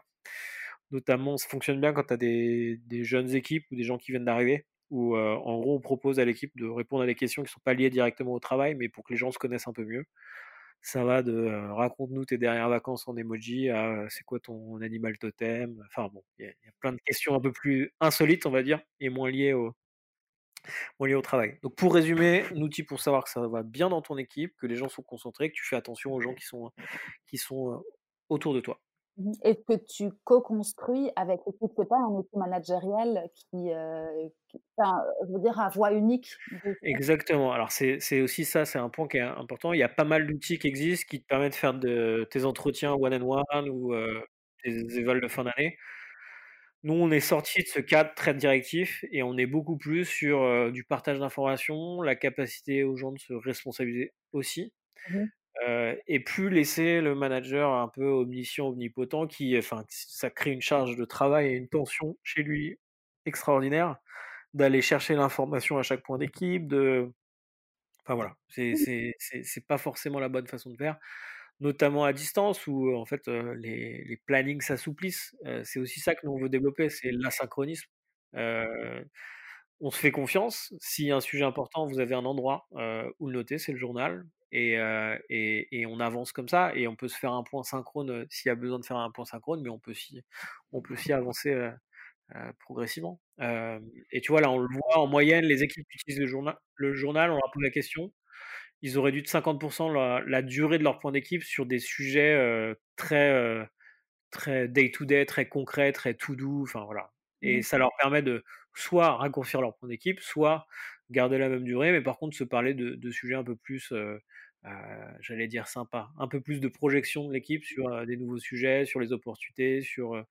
Notamment, ça fonctionne bien quand tu as des, des, jeunes équipes ou des gens qui viennent d'arriver, où en gros, on propose à l'équipe de répondre à des questions qui ne sont pas liées directement au travail, mais pour que les gens se connaissent un peu mieux ça va de raconte-nous tes dernières vacances en emoji à c'est quoi ton animal totem? Enfin bon, il y, a plein de questions un peu plus insolites, on va dire, et moins liées au, moins liées au travail. Donc pour résumer, un outil pour savoir que ça va bien dans ton équipe, que les gens sont concentrés, que tu fais attention aux gens qui sont, qui sont autour de toi. Mmh et que tu co-construis avec l'équipe, c'est pas un outil managériel qui, euh, enfin, je veux dire, à voix unique. Exactement. Alors c'est aussi ça, c'est un point qui est important. Il y a pas mal d'outils qui existent qui te permettent de faire de, tes entretiens one on one ou euh, tes évals de fin d'année. Nous, on est sorti de ce cadre très directif et on est beaucoup plus sur euh, du partage d'informations, la capacité aux gens de se responsabiliser aussi. Mmh et plus laisser le manager un peu omniscient, omnipotent, qui, enfin, ça crée une charge de travail et une tension chez lui extraordinaire, d'aller chercher l'information à chaque point d'équipe, de, enfin voilà, c'est c'est pas forcément la bonne façon de faire, notamment à distance où en fait les, les plannings s'assouplissent. c'est aussi ça que nous on veut développer, c'est l'asynchronisme on se fait confiance. S'il y a un sujet important, vous avez un endroit où le noter, c'est le journal. Et, et, on avance comme ça. Et on peut se faire un point synchrone s'il y a besoin de faire un point synchrone, mais on peut aussi, on peut aussi avancer progressivement. et tu vois, là, on le voit en moyenne, les équipes qui utilisent le journal, le journal on leur pose la question. Ils auraient dû de 50% la, la, durée de leur point d'équipe sur des sujets très, très day-to-day, très concrets, très to-do. Enfin, voilà. Et mmh. ça leur permet de soit raccourcir leur point d'équipe, soit garder la même durée, mais par contre se parler de, sujets un peu plus, euh, euh, j'allais dire sympa, un peu plus de projection de l'équipe sur euh, des nouveaux sujets, sur les opportunités, sur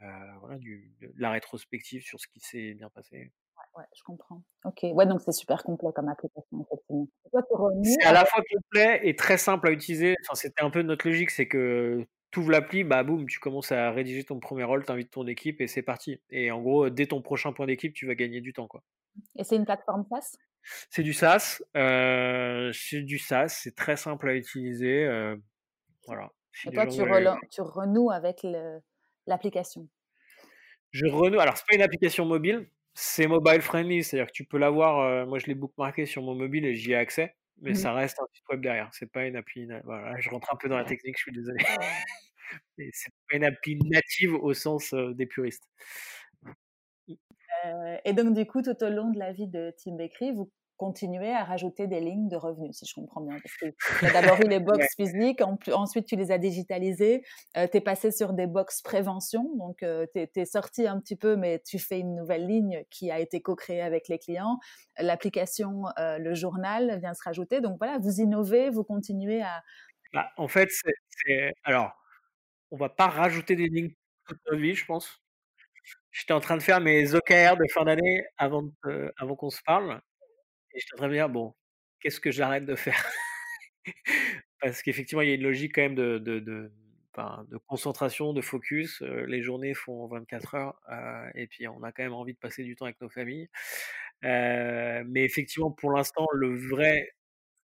voilà, du, de la rétrospective, sur ce qui s'est bien passé. Ouais, je comprends. Ok, ouais, donc c'est super complet comme application, effectivement. C'est à la fois complet et très simple à utiliser. Enfin, c'était un peu notre logique, c'est que tu ouvres l'appli, bah boum, tu commences à rédiger ton premier rôle, tu invites ton équipe et c'est parti. Et en gros, dès ton prochain point d'équipe, tu vas gagner du temps. Quoi. Et c'est une plateforme SaaS? C'est du SaaS. Euh, c'est du SaaS, c'est très simple à utiliser. Euh, voilà. et toi, tu, tu, renoues avec l'application? Je renoue. Alors, c'est pas une application mobile, c'est mobile friendly, c'est-à-dire que tu peux l'avoir. Euh, moi, je l'ai bookmarké sur mon mobile et j'y ai accès. Mais mmh ça reste un site web derrière. C'est pas une appli. Voilà, je rentre un peu dans la technique, je suis désolé. Mais c'est pas une appli native au sens des puristes. et donc, du coup, tout au long de la vie de Tim Bakery, vous continuer à rajouter des lignes de revenus, si je comprends bien. Parce que tu as d'abord eu les box physiques, ensuite tu les as digitalisées, euh, tu es passé sur des box prévention, donc euh, tu es, sorti un petit peu, mais tu fais une nouvelle ligne qui a été co-créée avec les clients. L'application, euh, le journal vient se rajouter. Donc voilà, vous innovez, vous continuez à... Bah, en fait, c'est... Alors, on va pas rajouter des lignes toute notre vie, je pense. J'étais en train de faire mes OKR de fin d'année avant, avant qu'on se parle. Et je train de dire, bon, qu'est-ce que j'arrête de faire? Parce qu'effectivement, il y a une logique quand même de, de, de, de concentration, de focus. les journées font 24 heures et puis on a quand même envie de passer du temps avec nos familles. mais effectivement, pour l'instant, le vrai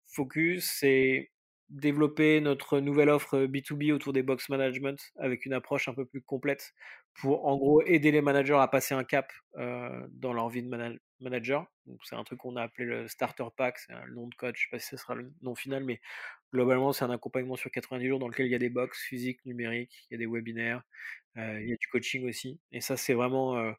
focus, c'est développer notre nouvelle offre B2B autour des box management avec une approche un peu plus complète pour en gros aider les managers à passer un cap dans leur vie de manager. C'est un truc qu'on a appelé le starter pack, c'est un nom de code, je sais pas si ce sera le nom final, mais globalement c'est un accompagnement sur 90 jours dans lequel il y a des box physiques, numériques, il y a des webinaires, il y a du coaching aussi. Et ça c'est vraiment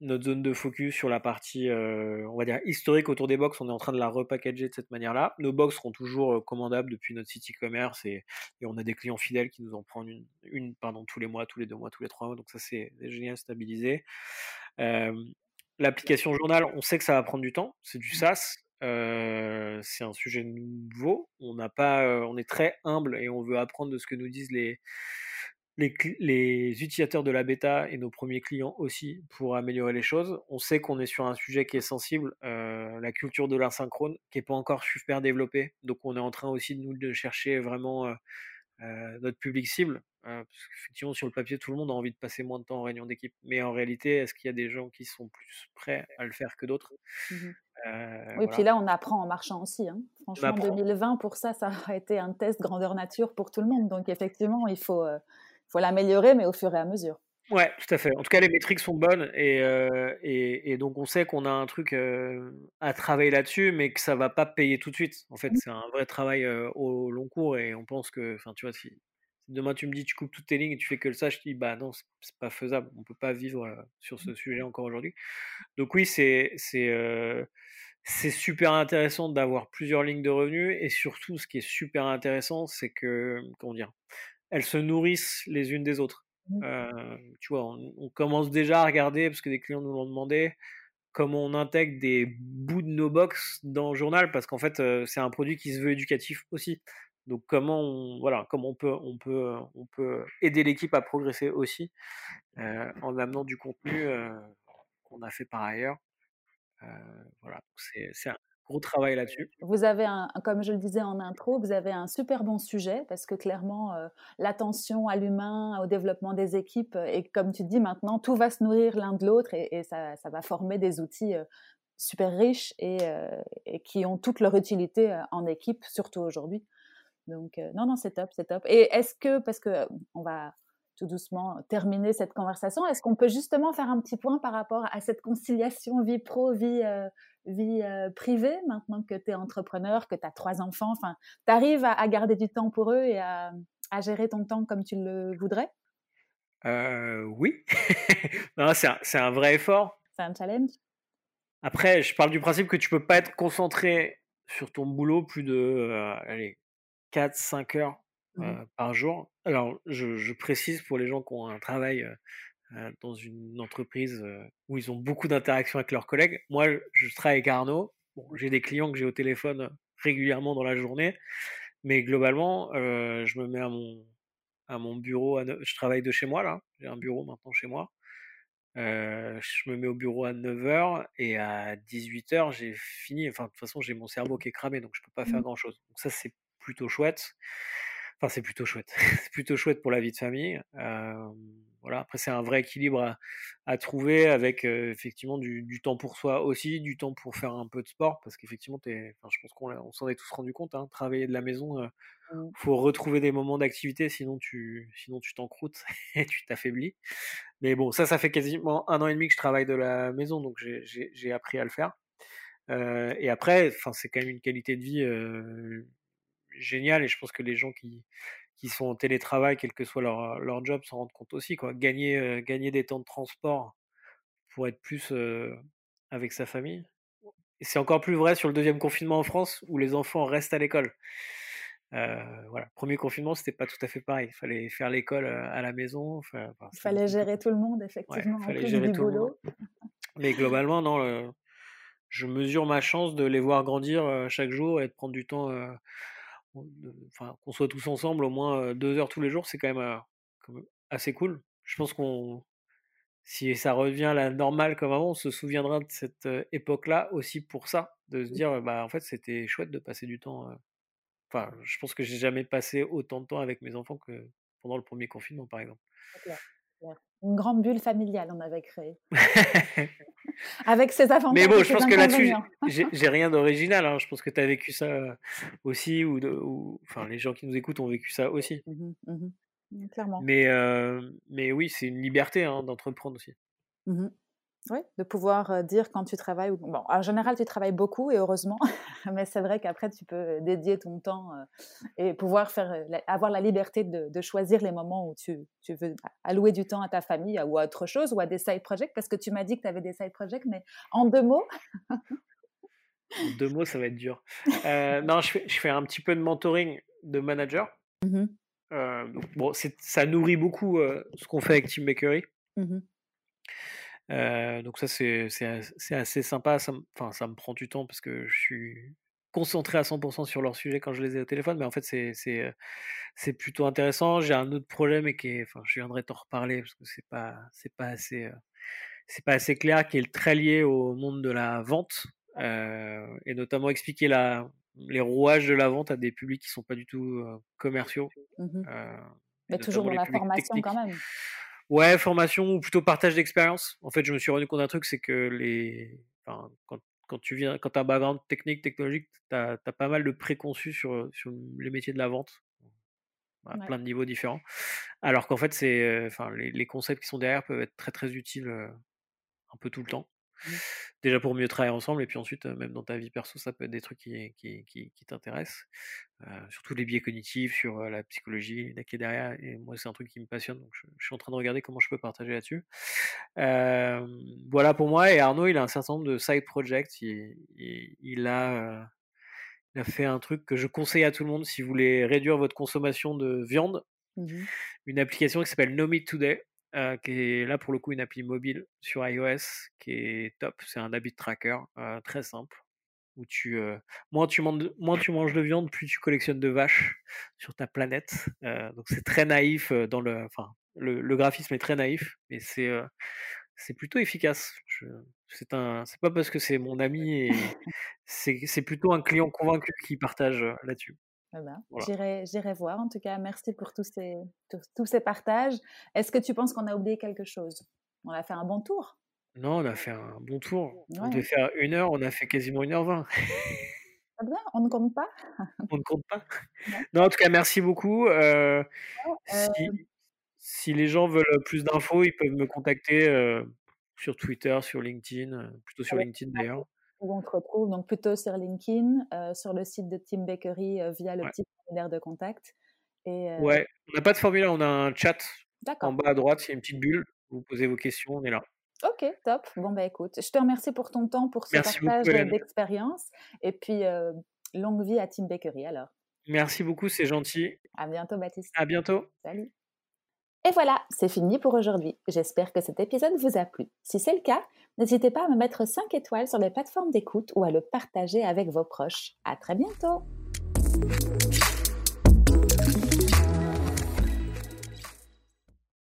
notre zone de focus sur la partie, euh, on va dire, historique autour des box. On est en train de la repackager de cette manière-là. Nos box seront toujours euh, commandables depuis notre site e-commerce et, on a des clients fidèles qui nous en prennent une, une pardon, tous les mois, tous les deux mois, tous les trois mois. Donc ça, c'est génial, stabilisé. L'application journal, on sait que ça va prendre du temps. C'est du SaaS. c'est un sujet nouveau. On n'a pas, on est très humble et on veut apprendre de ce que nous disent les les, utilisateurs de la bêta et nos premiers clients aussi pour améliorer les choses. On sait qu'on est sur un sujet qui est sensible, euh, la culture de l'asynchrone, qui n'est pas encore super développée. Donc on est en train aussi de nous de chercher vraiment euh, notre public cible. Parce qu'effectivement, sur le papier, tout le monde a envie de passer moins de temps en réunion d'équipe. Mais en réalité, est-ce qu'il y a des gens qui sont plus prêts à le faire que d'autres? Mmh oui, puis là, on apprend en marchant aussi. Hein. Franchement, 2020, pour ça, ça a été un test grandeur nature pour tout le monde. Donc, effectivement, il faut, faut l'améliorer, mais au fur et à mesure. Ouais, tout à fait. En tout cas, les métriques sont bonnes et, euh, et, donc on sait qu'on a un truc euh, à travailler là-dessus, mais que ça va pas payer tout de suite. En fait, mmh. c'est un vrai travail euh, au long cours et on pense que, enfin, tu vois, si demain tu me dis tu coupes toutes tes lignes et tu fais que le ça, je dis bah non, c'est pas faisable. On peut pas vivre sur ce mmh. sujet encore aujourd'hui. Donc oui, c'est c'est c'est super intéressant d'avoir plusieurs lignes de revenus et surtout, ce qui est super intéressant, c'est que comment dire elles se nourrissent les unes des autres. Mmh. Euh, tu vois, on, commence déjà à regarder, parce que des clients nous l'ont demandé, comment on intègre des bouts de nos box dans le journal, parce qu'en fait, c'est un produit qui se veut éducatif aussi. Donc comment on, voilà, comment on peut, on peut, on peut aider l'équipe à progresser aussi euh, en amenant du contenu qu'on a fait par ailleurs. voilà, c'est un, gros travail là-dessus. Vous avez, un, comme je le disais en intro, vous avez un super bon sujet parce que clairement, euh, l'attention à l'humain, au développement des équipes, euh, et comme tu dis maintenant, tout va se nourrir l'un de l'autre et, ça, ça, va former des outils euh, super riches et, et, qui ont toute leur utilité en équipe, surtout aujourd'hui. Donc, non, non, c'est top, c'est top. Et est-ce que, parce que on va tout doucement terminer cette conversation. Est-ce qu'on peut justement faire un petit point par rapport à cette conciliation vie pro, vie, euh, vie euh, privée, maintenant que tu es entrepreneur, que tu as trois enfants Enfin, tu arrives à, garder du temps pour eux et à, gérer ton temps comme tu le voudrais? Euh, Oui. c'est un, un, vrai effort. C'est un challenge? Après, je parle du principe que tu peux pas être concentré sur ton boulot plus de allez, 4-5 heures Mmh par jour. Alors, je, précise pour les gens qui ont un travail dans une entreprise où ils ont beaucoup d'interactions avec leurs collègues. Moi, je travaille avec Arnaud. j'ai des clients que j'ai au téléphone régulièrement dans la journée, mais globalement, je me mets à mon, à mon bureau. je travaille de chez moi là. J'ai un bureau maintenant chez moi. je me mets au bureau à 9h et à 18h, j'ai fini. Enfin, de toute façon, j'ai mon cerveau qui est cramé, donc je peux pas faire mmh. grand chose. Donc, ça, c'est plutôt chouette. Enfin, c'est plutôt chouette. c'est plutôt chouette pour la vie de famille. voilà. Après, c'est un vrai équilibre à, trouver avec effectivement du, temps pour soi aussi, du temps pour faire un peu de sport, parce qu'effectivement, je pense qu'on s'en est tous rendu compte. Hein, travailler de la maison, il mmh. faut retrouver des moments d'activité, sinon tu, sinon tu t'encroutes et tu t'affaiblis. Mais bon, ça, ça fait quasiment un an et demi que je travaille de la maison, donc j'ai appris à le faire. et après, enfin, c'est quand même une qualité de vie génial et je pense que les gens qui, qui sont en télétravail, quel que soit leur, leur job, s'en rendent compte aussi. Quoi. Gagner, euh, gagner des temps de transport pour être plus euh, avec sa famille. C'est encore plus vrai sur le deuxième confinement en France où les enfants restent à l'école. Euh, voilà, premier confinement, c'était pas tout à fait pareil. Il fallait faire l'école à la maison. il fallait gérer tout le monde, effectivement. il fallait gérer tout le monde. Mais globalement, non, je mesure ma chance de les voir grandir chaque jour et de prendre du temps enfin, qu'on soit tous ensemble au moins deux heures tous les jours, c'est quand même, assez cool. Je pense qu'on, si ça revient à la normale comme avant, on se souviendra de cette époque-là aussi pour ça, de se dire, bah en fait, c'était chouette de passer du temps. Enfin, je pense que j'ai jamais passé autant de temps avec mes enfants que pendant le premier confinement, par exemple. Une grande bulle familiale, on avait créé. Avec ses avantages. Mais bon, je pense que là-dessus, j'ai rien d'original. Hein. Je pense que tu as vécu ça aussi, ou, ou, enfin, les gens qui nous écoutent ont vécu ça aussi. Mmh mmh mmh, clairement. Mais, mais oui, c'est une liberté hein, d'entreprendre aussi. Oui, de pouvoir dire quand tu travailles. Bon, en général, tu travailles beaucoup et heureusement, mais c'est vrai qu'après, tu peux dédier ton temps et pouvoir faire, avoir la liberté de, choisir les moments où tu, tu, veux allouer du temps à ta famille ou à autre chose ou à des side projects parce que tu m'as dit que tu avais des side projects, mais en deux mots? en deux mots, ça va être dur. non, je fais, je fais, un petit peu de mentoring de manager. Mmh bon, ça nourrit beaucoup ce qu'on fait avec Team Bakery. Mmh donc ça c'est assez sympa, ça, enfin, ça me prend du temps parce que je suis concentrés à 100% sur leur sujet quand je les ai au téléphone, mais en fait, c'est, c'est plutôt intéressant. J'ai un autre projet, mais qui est, enfin, je viendrai t'en reparler parce que c'est pas, c'est pas assez, c'est pas assez clair, qui est très lié au monde de la vente et notamment expliquer la, les rouages de la vente à des publics qui sont pas du tout commerciaux. Mmh mais toujours dans la formation quand même. Ouais, formation ou plutôt partage d'expérience. En fait, je me suis rendu compte d'un truc, c'est que les, enfin, quand, quand tu viens, quand as un background technique, technologique, tu as, pas mal de préconçus sur, sur les métiers de la vente, à plein de niveaux différents. Alors qu'en fait, c'est, enfin, les, les, concepts qui sont derrière peuvent être très très utiles un peu tout le temps. Mmh. Déjà pour mieux travailler ensemble, et puis ensuite, même dans ta vie perso, ça peut être des trucs qui, qui, qui, qui t'intéressent. surtout les biais cognitifs, sur la psychologie, qui est derrière. Et moi, c'est un truc qui me passionne, donc je, suis en train de regarder comment je peux partager là-dessus. voilà pour moi. Et Arnaud, il a un certain nombre de side projects. Il, il, a, il a fait un truc que je conseille à tout le monde si vous voulez réduire votre consommation de viande. Mmh une application qui s'appelle No Meat Today euh, qui est là pour le coup une appli mobile sur iOS qui est top. C'est un habit tracker euh, très simple où tu euh, moins tu manges moins tu manges de viande, plus tu collectionnes de vaches sur ta planète. donc c'est très naïf dans le enfin le, le, graphisme est très naïf, mais c'est c'est plutôt efficace. C'est un c'est pas parce que c'est mon ami et c'est plutôt un client convaincu qui partage là-dessus. Eh ben, J'irai voir. En tout cas, merci pour tous ces, tous, ces partages. Est-ce que tu penses qu'on a oublié quelque chose? On a fait un bon tour? Non, on a fait un bon tour. On devait faire une heure, on a fait quasiment une heure vingt. On ne compte pas. On ne compte pas. Non, en tout cas, merci beaucoup. Euh, si, euh si, les gens veulent plus d'infos, ils peuvent me contacter euh, sur Twitter, sur LinkedIn, plutôt sur LinkedIn d'ailleurs où on te retrouve donc plutôt sur LinkedIn, euh, sur le site de Team Bakery euh, via le petit formulaire de contact. Et, euh Ouais, on n'a pas de formulaire, on a un chat en bas à droite, il y a une petite bulle, vous posez vos questions, on est là. Ok, top. Bon, bah écoute, je te remercie pour ton temps, pour ce partage d'expérience. Et puis, longue vie à Team Bakery alors. Merci beaucoup, c'est gentil. À bientôt, Baptiste. À bientôt. Salut. Et voilà, c'est fini pour aujourd'hui. J'espère que cet épisode vous a plu. Si c'est le cas, n'hésitez pas à me mettre 5 étoiles sur les plateformes d'écoute ou à le partager avec vos proches. À très bientôt!